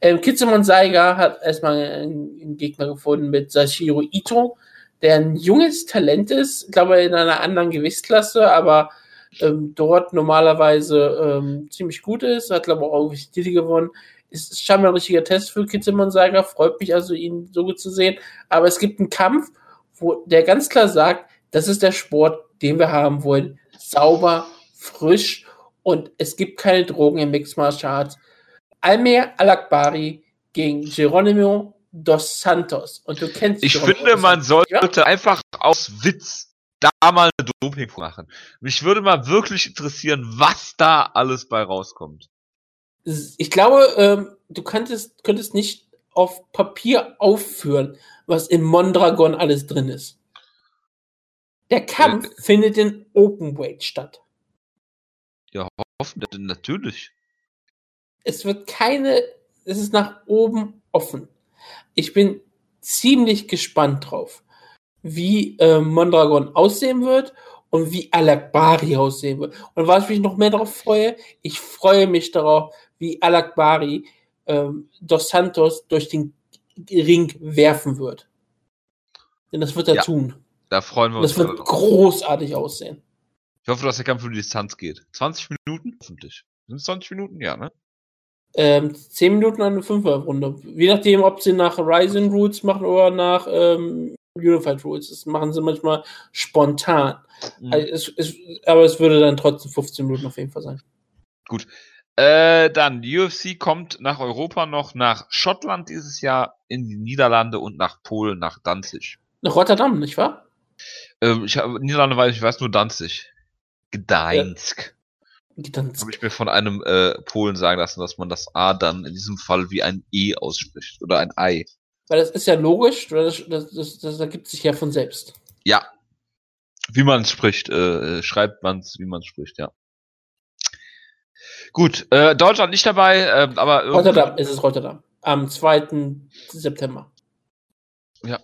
Ähm, Kitsumon Saiga hat erstmal einen, einen, Gegner gefunden mit Sashiro Ito, der ein junges Talent ist, ich glaube in einer anderen Gewichtsklasse, aber ähm, dort normalerweise ähm, ziemlich gut ist, hat glaube ich auch irgendwelche Titel gewonnen. Ist scheinbar ein richtiger Test für Kitsumon Saiga, freut mich also, ihn so gut zu sehen. Aber es gibt einen Kampf, wo der ganz klar sagt, das ist der Sport, den wir haben wollen. Sauber, frisch und es gibt keine Drogen im Mixed Martial Arts. Almer Alakbari gegen Geronimo dos Santos. Und du kennst Ich Geronimo finde, man sollte ja? einfach aus Witz da mal eine Doping machen. Mich würde mal wirklich interessieren, was da alles bei rauskommt. Ich glaube, ähm, du könntest, könntest nicht auf Papier aufführen, was in Mondragon alles drin ist. Der Kampf äh, findet in Open Weight statt. Ja, hoffentlich, natürlich. Es wird keine, es ist nach oben offen. Ich bin ziemlich gespannt drauf, wie äh, Mondragon aussehen wird und wie Alakbari aussehen wird. Und was ich mich noch mehr darauf freue, ich freue mich darauf, wie Alakbari ähm, Dos Santos durch den Ring werfen wird. Denn das wird er ja, tun. Da freuen wir uns. Das wird großartig aussehen. Ich hoffe, dass der Kampf für die Distanz geht. 20 Minuten? Hoffentlich. Sind es 20 Minuten? Ja, ne? Ähm, 10 Minuten an eine 5er Runde. Je nachdem, ob sie nach Ryzen Rules machen oder nach ähm, Unified Rules. Das machen sie manchmal spontan. Mhm. Also es, es, aber es würde dann trotzdem 15 Minuten auf jeden Fall sein. Gut. Äh, dann, UFC kommt nach Europa noch nach Schottland dieses Jahr, in die Niederlande und nach Polen, nach Danzig. Nach Rotterdam, nicht wahr? Ähm, ich habe Niederlande weiß ich weiß nur Danzig. Gdańsk. Ja. Gdańsk. Habe ich mir von einem äh, Polen sagen lassen, dass man das A dann in diesem Fall wie ein E ausspricht oder ein Ei. Weil das ist ja logisch, das, das, das, das ergibt sich ja von selbst. Ja. Wie man es spricht, äh, äh schreibt man es, wie man es spricht, ja. Gut, äh, Deutschland nicht dabei, äh, aber Rotterdam ist es Rotterdam. Am 2. September. Ja.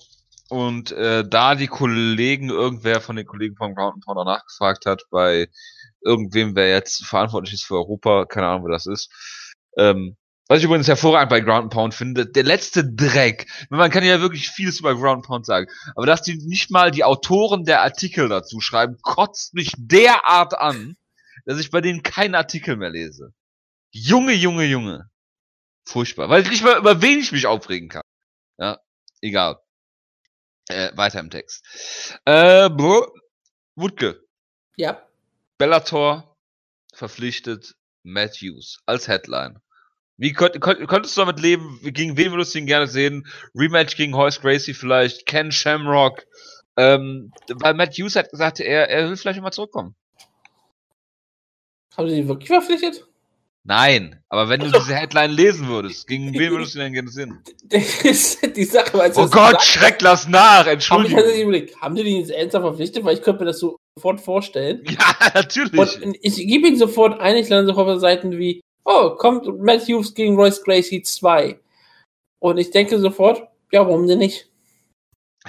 Und äh, da die Kollegen, irgendwer von den Kollegen vom Ground Pounder nachgefragt hat, bei irgendwem, wer jetzt verantwortlich ist für Europa, keine Ahnung, wer das ist, ähm, was ich übrigens hervorragend bei Ground Pound finde, der letzte Dreck. Man kann ja wirklich vieles über Ground Pound sagen. Aber dass die nicht mal die Autoren der Artikel dazu schreiben, kotzt mich derart an dass ich bei denen keinen Artikel mehr lese. Junge, Junge, Junge. Furchtbar. Weil ich nicht mal über wen ich mich aufregen kann. Ja, egal. Äh, weiter im Text. Äh, Bro, Wutke. Ja. Bellator verpflichtet Matthews als Headline. Wie könnt, könnt, könntest du damit leben? Gegen wen würdest du ihn gerne sehen? Rematch gegen Horace Gracie vielleicht? Ken Shamrock? Ähm, weil Matt Hughes hat gesagt, er, er will vielleicht mal zurückkommen. Haben sie ihn wirklich verpflichtet? Nein, aber wenn du diese Headline lesen würdest, gegen wen würdest du denn gerne sehen? *laughs* Das ist die Sache, weil Oh Gott, Schreck, lass nach, Entschuldigung. Hab ich überlegt, haben die den jetzt ernsthaft verpflichtet? Weil ich könnte mir das sofort vorstellen. *laughs* Ja, natürlich. Und ich gebe ihn sofort ein, ich lande sofort auf Seiten wie, oh, kommt Matthews gegen Royce Gracie 2. Und ich denke sofort, ja, warum denn nicht?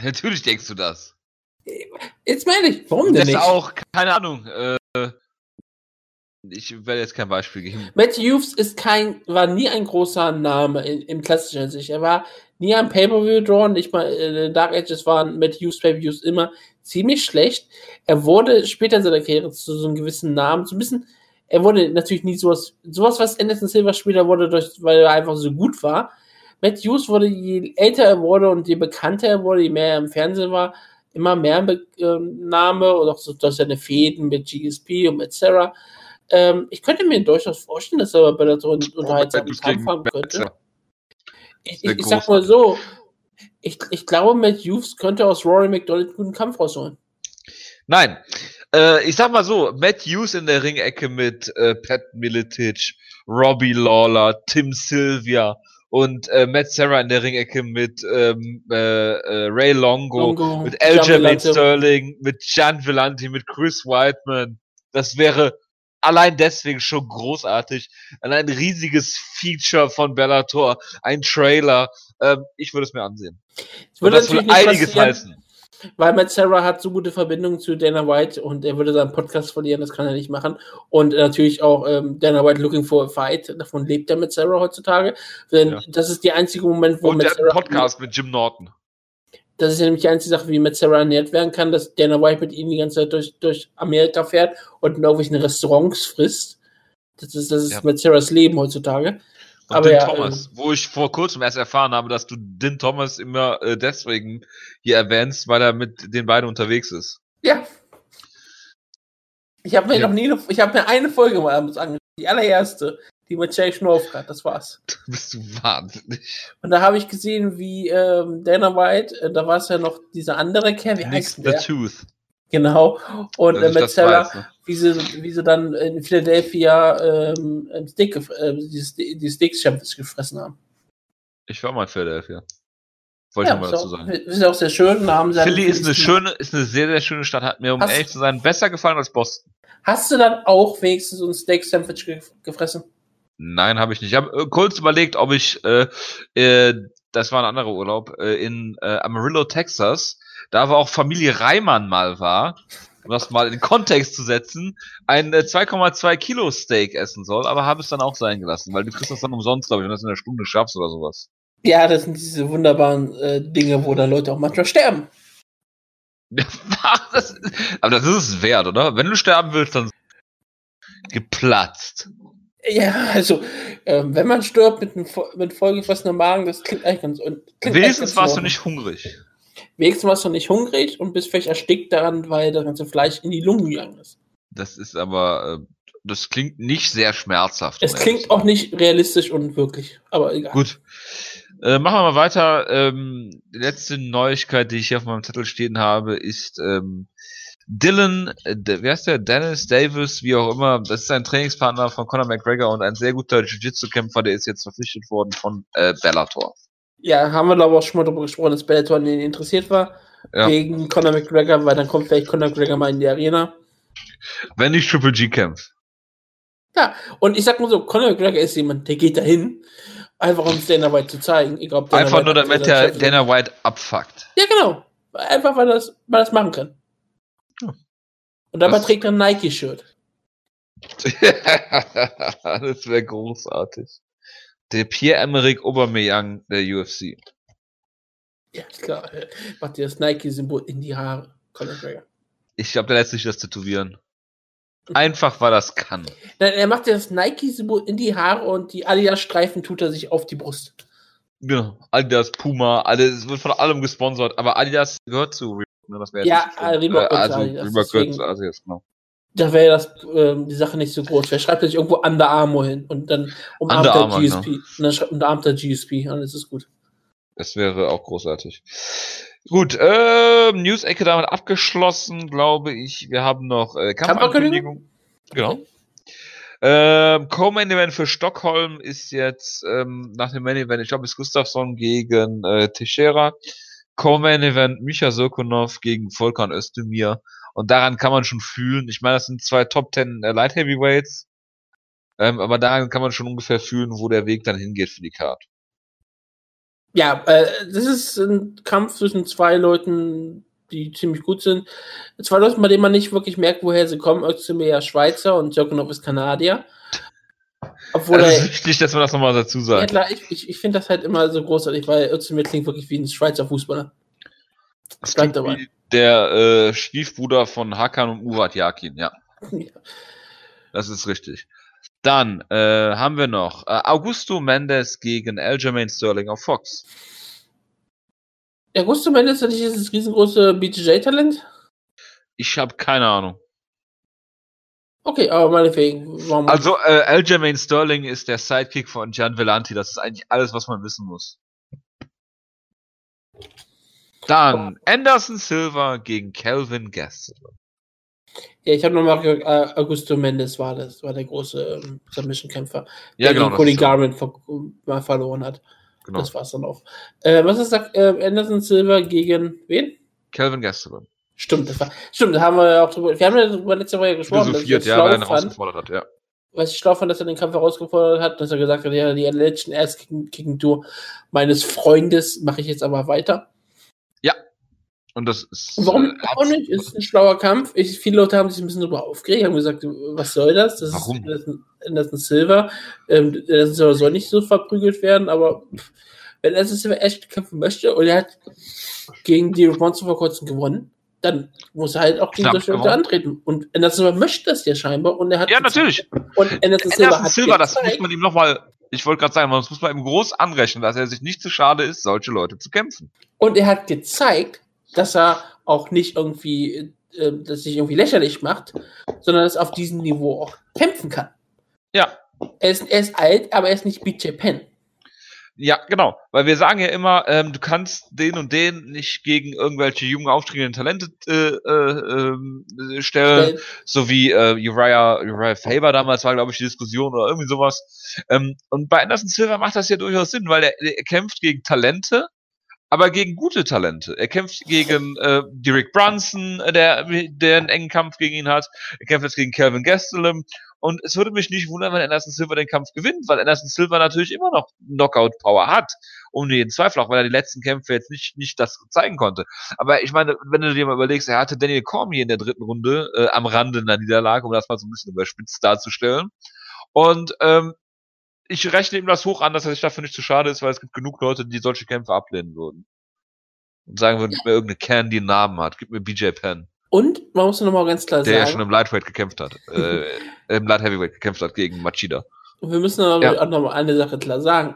Natürlich denkst du das. Jetzt meine ich, warum denn Das ist nicht? auch, keine Ahnung, äh, ich werde jetzt kein Beispiel geben. Matt Hughes ist kein, war nie ein großer Name in, im klassischen Sicht. Er war nie ein Pay-Per-View-Draw, nicht mal in Dark Ages waren Matt Hughes Pay-Per-Views immer ziemlich schlecht. Er wurde später in seiner Karriere zu so einem gewissen Namen, so ein bisschen, er wurde natürlich nie sowas, sowas, was Anderson Silver Spieler wurde, durch, weil er einfach so gut war. Matt Hughes wurde, je älter er wurde und je bekannter er wurde, je mehr er im Fernsehen war, immer mehr ein Be ähm, Name oder auch so durch seine Fäden mit GSP und Sarah. Ähm, ich könnte mir durchaus vorstellen, dass er bei der so einen unterhaltsamen Kampf haben könnte. Ich, ich, ich sag mal so, ich, ich glaube, Matt Hughes könnte aus Rory McDonald einen guten Kampf rausholen. Nein. Äh, ich sag mal so, Matt Hughes in der Ringecke mit äh, Pat Militic, Robbie Lawler, Tim Sylvia und äh, Matt Sarah in der Ringecke mit ähm, äh, äh, Ray Longo, Longo, mit Aljamain. Sterling, mit Gian Villanti, mit Chris Whiteman. Das wäre allein deswegen schon großartig. Ein riesiges Feature von Bellator, ein Trailer. Ähm, ich würde es mir ansehen. Es würde das würde natürlich einiges heißen. weil Matt Sarah hat so gute Verbindungen zu Dana White und er würde seinen Podcast verlieren, das kann er nicht machen. Und natürlich auch ähm, Dana White looking for a fight, davon lebt er mit Sarah heutzutage. Denn Ja. das ist der einzige Moment, wo Und der Matt einen Sarah, Podcast mit Jim Norton. Das ist ja nämlich die einzige Sache, wie Matt Sarah ernährt werden kann, dass Dana White mit ihm die ganze Zeit durch, durch Amerika fährt und in irgendwelchen Restaurants frisst. Das ist, das ist Ja. Matt Sarahs Leben heutzutage. Und Aber Din ja, Thomas, wo ich vor kurzem erst erfahren habe, dass du Din Thomas immer äh, deswegen hier erwähnst, weil er mit den beiden unterwegs ist. Ja. Ich habe mir Ja. noch nie, eine, ich habe mir eine Folge mal angeschaut, die allererste, die mit Jay Schnorf hat, das war's. *laughs* Bist du wahnsinnig. Und da habe ich gesehen, wie ähm, Dana White, äh, da war es ja noch dieser andere Kerl, wie heißt the der? Tooth. Genau. Und äh, ich mit Sarah, weiß, ne? wie sie, wie sie dann in Philadelphia ähm, gef- äh, die, die Steaks gefressen haben. Ich war mal in Philadelphia. Wollte ich nochmal ist dazu auch, sagen. ist auch sehr schön. Da haben sie Philly ist eine schöne, ist eine sehr, sehr schöne Stadt. Hat mir, um Hast- ehrlich zu sein, besser gefallen als Boston. Hast du dann auch wenigstens so ein Steak-Sandwich ge gefressen? Nein, habe ich nicht. Ich habe äh, kurz überlegt, ob ich, äh, äh, das war ein anderer Urlaub, äh, in äh, Amarillo, Texas, da wo auch Familie Reimann mal war, um das mal in den Kontext zu setzen, ein äh, 2,2 Kilo Steak essen soll, aber habe es dann auch sein gelassen, weil du kriegst das dann umsonst, glaube ich, wenn du das in einer Stunde schaffst oder sowas. Ja, das sind diese wunderbaren äh, Dinge, wo dann Leute auch manchmal sterben. *laughs* das, aber das ist es wert, oder? Wenn du sterben willst, dann geplatzt. Ja, also, ähm, wenn man stirbt mit einem mit vollgefressenem Magen, das klingt eigentlich ganz. klingt Wenigstens warst du nicht hungrig. Wenigstens warst du nicht hungrig und bist vielleicht erstickt daran, weil das ganze Fleisch in die Lungen gegangen ist. Das ist aber, äh, das klingt nicht sehr schmerzhaft. Es klingt auch nicht realistisch und wirklich, aber egal. Gut. Äh, machen wir mal weiter. Ähm, die letzte Neuigkeit, die ich hier auf meinem Zettel stehen habe, ist ähm, Dylan, äh, wer ist der? Dennis Davis, wie auch immer. Das ist ein Trainingspartner von Conor McGregor und ein sehr guter Jiu-Jitsu-Kämpfer, der ist jetzt verpflichtet worden von äh, Bellator. Ja, haben wir glaube ich auch schon mal darüber gesprochen, dass Bellator an den interessiert war. Ja. Gegen Conor McGregor, weil dann kommt vielleicht Conor McGregor mal in die Arena. Wenn nicht Triple G kämpft. Ja, und ich sag mal so, Conor McGregor ist jemand, der geht dahin, einfach um es Dana White zu zeigen. Egal, Dana Einfach White nur, damit der. Dana White abfuckt. Ja, genau. Einfach, weil er das, weil das machen kann. Und dabei Das- trägt er ein Nike-Shirt. *laughs* das wäre großartig. Der Pierre-Emerick Aubameyang der UFC. Ja, klar. Macht dir das Nike-Symbol in die Haare. Conor McGregor. Ich glaube, der lässt sich das tätowieren. Einfach, weil das kann. Nein, er macht dir das Nike-Symbol in die Haare und die Adidas-Streifen tut er sich auf die Brust. Genau. Adidas, Puma, alles wird von allem gesponsert, aber Adidas gehört zu. Ne? Das ja, äh, Reebok äh, also, Reebok gehört zu Adidas, genau. Da wäre das ähm, die Sache nicht so groß. Wer schreibt sich irgendwo Under Armour hin und dann umarmt der GSP. Genau. Und dann schreibt umarmt der GSP und es ist gut. Das wäre auch großartig. Gut, äh, News-Ecke damit abgeschlossen, glaube ich. Wir haben noch äh, Kampfankündigung. Genau. Okay. Ähm, Co-Main Event für Stockholm ist jetzt ähm, nach dem Main Event, ich glaube, ist Gustafsson gegen äh, Teixeira. Co-Main Event Micha Sokonov gegen Volkan Özdemir. Und daran kann man schon fühlen. Ich meine, das sind zwei Top Ten äh, Light Heavyweights. Ähm, aber daran kann man schon ungefähr fühlen, wo der Weg dann hingeht für die Card. Ja, äh, das ist ein Kampf zwischen zwei Leuten, die ziemlich gut sind. Zwei Leute, bei denen man nicht wirklich merkt, woher sie kommen. Özdemir ja Schweizer und Jokunov ist Kanadier. Obwohl das ist wichtig, dass man das nochmal dazu sagt. Ja klar, ich, ich, ich finde das halt immer so großartig, weil Özdemir klingt wirklich wie ein Schweizer Fußballer. Das klingt dabei. Wie der äh, Stiefbruder von Hakan und Murat Yakin, ja. *laughs* ja. Das ist richtig. Dann äh, haben wir noch äh, Augusto Mendes gegen Aljamain Sterling auf Fox. Augusto Mendes hat nicht dieses riesengroße BJJ-Talent? Ich habe keine Ahnung. Okay, aber meinetwegen. Warum also, äh, Aljamain Sterling ist der Sidekick von Gian Vellanti. Das ist eigentlich alles, was man wissen muss. Dann Anderson Silva gegen Calvin Gastelum. Ja, ich habe nochmal gehört, äh, Augusto Mendes war das, war der große ähm, Submission-Kämpfer, ja, der genau, gegen Cody Garment ver mal verloren hat. Genau. Das war's dann auch. Äh, was ist sagt äh, Anderson Silva gegen wen? Calvin Gastelum. Stimmt, das war, stimmt, da haben wir ja auch drüber, wir haben ja darüber letzte Woche gesprochen. Philosophiert, ja, weil er ihn herausgefordert hat, ja. Was ich schlau fand, dass er den Kampf herausgefordert hat, dass er gesagt hat, ja, die Alleged Ass Kicking Tour meines Freundes mache ich jetzt aber weiter. Und das ist. Warum äh, auch nicht? Ist ein schlauer Kampf. Ich, viele Leute haben sich ein bisschen darüber aufgeregt, haben gesagt, was soll das? Das Warum? ist Anderson Silver. Ähm, Anderson Silver soll nicht so verprügelt werden, aber wenn Anderson Silver echt kämpfen möchte und er hat gegen die Monster vor kurzem gewonnen, dann muss er halt auch gegen solche Leute antreten. Und Anderson Silver möchte das ja scheinbar und er hat. Ja, natürlich. Und Anderson Anderson hat. Silver, das muss man ihm nochmal ich wollte gerade sagen, man muss man ihm groß anrechnen, dass er sich nicht zu schade ist, solche Leute zu kämpfen. Und er hat gezeigt, dass er auch nicht irgendwie, äh, dass sich irgendwie lächerlich macht, sondern dass er auf diesem Niveau auch kämpfen kann. Ja. Er ist, er ist alt, aber er ist nicht BJ Penn. Ja, genau, weil wir sagen ja immer, ähm, du kannst den und den nicht gegen irgendwelche jungen, aufstrebenden Talente äh, äh, äh, stellen, so wie äh, Uriah, Uriah Faber damals war, glaube ich, die Diskussion oder irgendwie sowas. Ähm, und bei Anderson Silver macht das ja durchaus Sinn, weil er, er kämpft gegen Talente, aber gegen gute Talente. Er kämpft gegen äh, Derek Brunson, äh, der, der einen engen Kampf gegen ihn hat. Er kämpft jetzt gegen Calvin Gastelum. Und es würde mich nicht wundern, wenn Anderson Silva den Kampf gewinnt, weil Anderson Silva natürlich immer noch Knockout-Power hat. Um jeden Zweifel, auch weil er die letzten Kämpfe jetzt nicht, nicht das zeigen konnte. Aber ich meine, wenn du dir mal überlegst, er hatte Daniel Cormier in der dritten Runde äh, am Rande einer Niederlage, um das mal so ein bisschen überspitzt darzustellen. Und ähm, ich rechne ihm das hoch an, dass er sich dafür nicht zu schade ist, weil es gibt genug Leute, die solche Kämpfe ablehnen würden. Und sagen würden, gib mir irgendeine Can, die einen Namen hat. Gib mir BJ Penn. Und, man muss nochmal ganz klar der sagen. Der ja schon im Lightweight gekämpft hat. äh, *laughs* Im Light Heavyweight gekämpft hat gegen Machida. Und wir müssen aber ja. auch nochmal eine Sache klar sagen.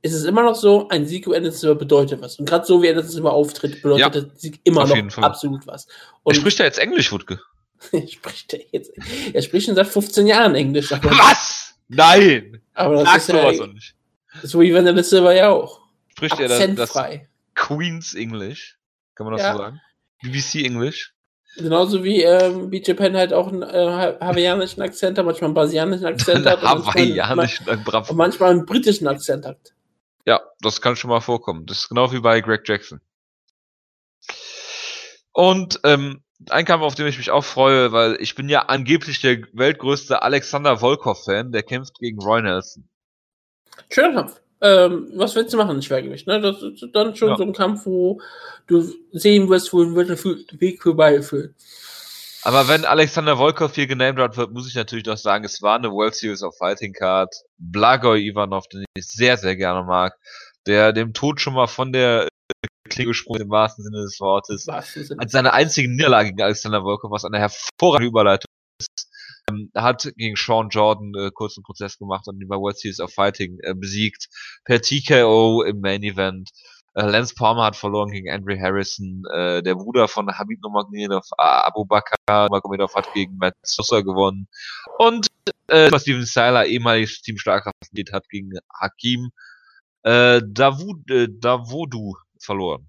Es ist immer noch so, ein Sieg über Anderson Silver bedeutet was. Und gerade so wie Anderson Silver auftritt, bedeutet ja, der Sieg immer noch absolut was. Und er spricht er jetzt Englisch, Wutke? *laughs* spricht er jetzt, er spricht schon seit 15 Jahren Englisch. was? Nein! Aber das Sag ist sowas ja, nicht. So wie Vanilla Silver ja auch. Spricht er das, das Queen's English? Kann man das ja. so sagen? BBC English? Genauso wie ähm, BJ Penn halt auch einen äh, hawaiianischen Akzent hat, manchmal einen brasilianischen Akzent *laughs* hat. hawaiianischen, manchmal, und manchmal einen britischen Akzent hat. Ja, das kann schon mal vorkommen. Das ist genau wie bei Greg Jackson. Und ähm, ein Kampf, auf den ich mich auch freue, weil ich bin ja angeblich der weltgrößte Alexander Volkov-Fan, der kämpft gegen Roy Nelson. Schöner Kampf. Ähm, was willst du machen Schwergewicht? Ne? Das ist dann schon ja. so ein Kampf, wo du sehen wirst, wo der Weg vorbeiführt. Aber wenn Alexander Volkov hier genamed wird, muss ich natürlich noch sagen, es war eine World Series of Fighting Card. Blagoj Ivanov, den ich sehr, sehr gerne mag, der dem Tod schon mal von der Klinge gesprungen im wahrsten Sinne des Wortes. Als seine einzige Niederlage gegen Alexander Volkov, was eine hervorragende Überleitung ist. Hat gegen Sean Jordan äh, kurzen Prozess gemacht und ihn bei World Series of Fighting äh, besiegt. Per TKO im Main Event. Äh, Lance Palmer hat verloren gegen Andrew Harrison. Äh, der Bruder von Habib Nurmagomedov, Abu Bakr Nurmagomedov hat gegen Matt Sosa gewonnen. Und äh, Steven Styler, ehemaliges Team Starkraft, hat gegen Hakim äh, Davud, äh, Davodu verloren.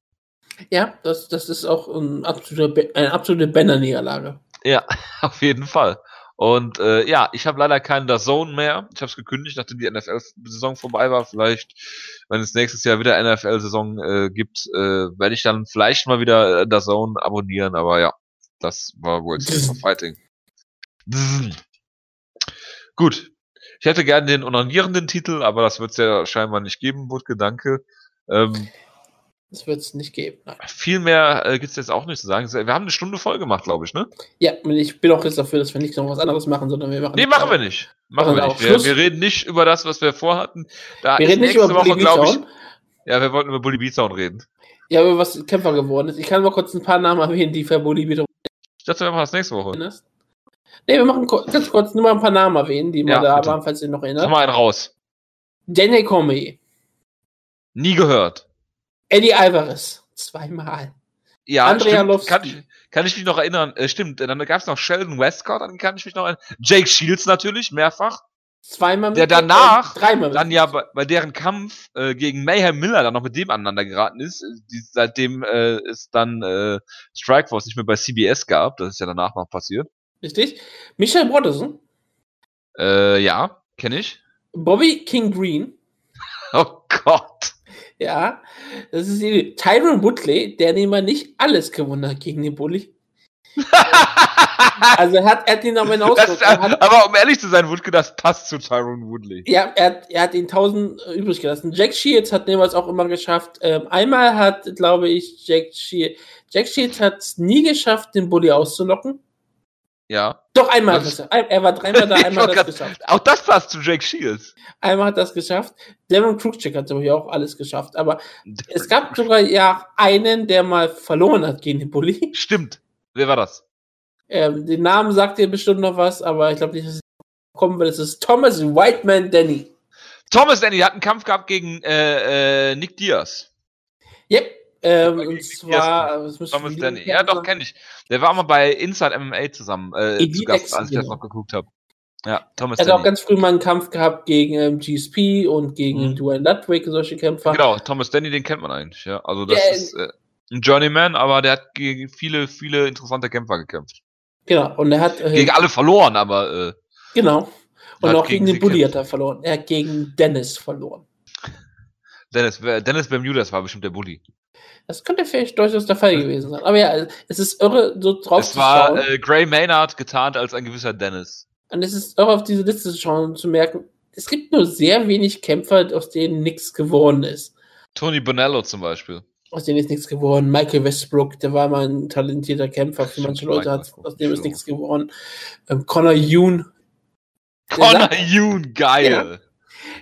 Ja, das, das ist auch ein absoluter, eine absolute Banner-Niederlage. Ja, *laughs* auf jeden Fall. Und äh, ja, ich habe leider keinen Zone mehr. Ich habe es gekündigt, nachdem die NFL-Saison vorbei war. Vielleicht, wenn es nächstes Jahr wieder NFL-Saison äh, gibt, äh, werde ich dann vielleicht mal wieder äh, Zone abonnieren. Aber ja, das war World Series of Fighting. Gut. Ich hätte gerne den onanierenden Titel, aber das wird es ja scheinbar nicht geben, Wutke, danke. Ähm, das wird es nicht geben. Nein. Viel mehr äh, gibt es jetzt auch nicht zu sagen. Wir haben eine Stunde voll gemacht, glaube ich, ne? Ja, ich bin auch jetzt dafür, dass wir nicht noch was anderes machen, sondern wir machen. Nee, machen wir nicht. Machen wir nicht. Wir, wir, reden nicht über das, was wir vorhatten. Da wir reden nicht über Woche, glaube ich. Ja, wir wollten über Bully Beatdown reden. Ja, über was Kämpfer geworden ist. Ich kann mal kurz ein paar Namen erwähnen, die für Bully Beatdown. Ich dachte, wir machen das nächste Woche. Nee, wir machen ganz kurz nur mal ein paar Namen erwähnen, die mal ja, da bitte. waren, falls ihr noch erinnert. Komm mal einen raus. Daniel Comey. Nie gehört. Eddie Alvarez zweimal. Ja, Andrea stimmt, kann, ich, kann ich mich noch erinnern. Äh, stimmt, dann gab es noch Sheldon Westcott, dann kann ich mich noch erinnern. Jake Shields natürlich, mehrfach. Zweimal mit Der danach, äh, dreimal dann ja bei, bei, deren Kampf äh, gegen Mayhem Miller dann noch mit dem aneinander geraten ist. Die, seitdem äh, es dann äh, Strikeforce nicht mehr bei CBS gab. Das ist ja danach noch passiert. Richtig. Michael Broderson. Äh, ja, kenne ich. Bobby King Green. *laughs* Oh Gott. Ja, das ist die Tyron Woodley, der nämlich nicht alles gewonnen hat gegen den Bully. *laughs* also er hat, er hat ihn noch mal das, Aber um ehrlich zu sein, Woodke, das passt zu Tyron Woodley. Ja, er hat, er hat ihn 1000 äh, übrig gelassen. Jack Shields hat nämlich auch immer geschafft. Ähm, einmal hat, glaube ich, Jack Shields, Jack Shields hat es nie geschafft, den Bully auszulocken. Ja. Doch einmal hat das, er war dreimal da, *laughs* einmal hat das geschafft. Auch das passt zu Jake Shields. Einmal hat das geschafft. Devon Krugcheck hat natürlich auch alles geschafft. Aber es gab sogar ja einen, der mal verloren hat gegen den Bulli. *laughs* Stimmt. Wer war das? Ähm, den Namen sagt dir bestimmt noch was, aber ich glaube nicht, dass es kommen wird. Es ist Thomas Whiteman Denny. Thomas Denny hat einen Kampf gehabt gegen äh, äh, Nick Diaz. Yep. Ähm, und zwar, Thomas Danny. Ja, doch, kenne ich. Der war mal bei Inside MMA zusammen, äh, zu Gast, als ich das noch geguckt habe. Ja, Thomas Er hat auch ganz früh mal einen Kampf gehabt gegen ähm, GSP und gegen mhm. Duane Ludwig, solche Kämpfer. Genau, Thomas Danny, den kennt man eigentlich, ja. Also das der, ist äh, ein Journeyman, aber der hat gegen viele, viele interessante Kämpfer gekämpft. Genau, und er hat. Äh, gegen alle verloren, aber. Äh, genau. Und auch gegen, den Bully hat er verloren. Er hat gegen Dennis verloren. Dennis, Dennis Bermudas war bestimmt der Bully. Das könnte vielleicht durchaus der Fall gewesen sein. Aber ja, es ist irre, so drauf es zu schauen. Es war äh, Gray Maynard getarnt als ein gewisser Dennis. Und es ist irre, auf diese Liste zu schauen und zu merken, es gibt nur sehr wenig Kämpfer, aus denen nichts geworden ist. Tony Bonello zum Beispiel. Aus denen ist nichts geworden. Michael Westbrook, der war mal ein talentierter Kämpfer. Für manche Leute hat aus dem ist nichts geworden. Ähm, Connor Yoon. Connor Yoon, geil. Ja,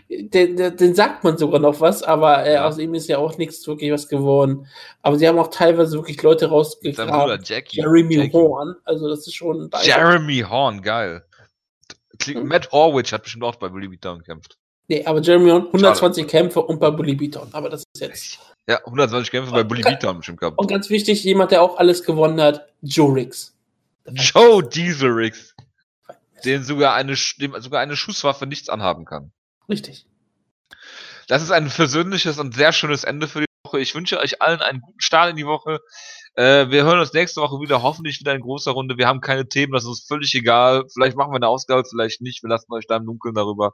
den, den, sagt man sogar noch was, aber äh, aus ihm ist ja auch nichts wirklich was geworden. Aber sie haben auch teilweise wirklich Leute rausgegraben. Jeremy Jackie. Horn, also das ist schon. Jeremy Horn, geil. Hm. Matt Horwich hat bestimmt auch bei Bully Beatdown gekämpft. Nee, aber Jeremy Horn 120 Schade. Kämpfe und bei Bully Beatdown, aber das ist jetzt. Ja, 120 Kämpfe bei Bully Beatdown bestimmt gehabt. Und ganz wichtig, jemand, der auch alles gewonnen hat, Joe Riggs. Joe Diesel Riggs. Den sogar eine, dem sogar eine Schusswaffe nichts anhaben kann. Richtig. Das ist ein versöhnliches und sehr schönes Ende für die Woche. Ich wünsche euch allen einen guten Start in die Woche. Äh, wir hören uns nächste Woche wieder, hoffentlich wieder in großer Runde. Wir haben keine Themen, das ist uns völlig egal. Vielleicht machen wir eine Ausgabe, vielleicht nicht. Wir lassen euch da im Dunkeln darüber.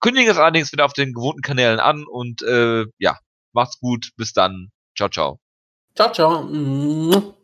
Kündigen es allerdings wieder auf den gewohnten Kanälen an und äh, ja, macht's gut. Bis dann. Ciao, ciao. Ciao, ciao.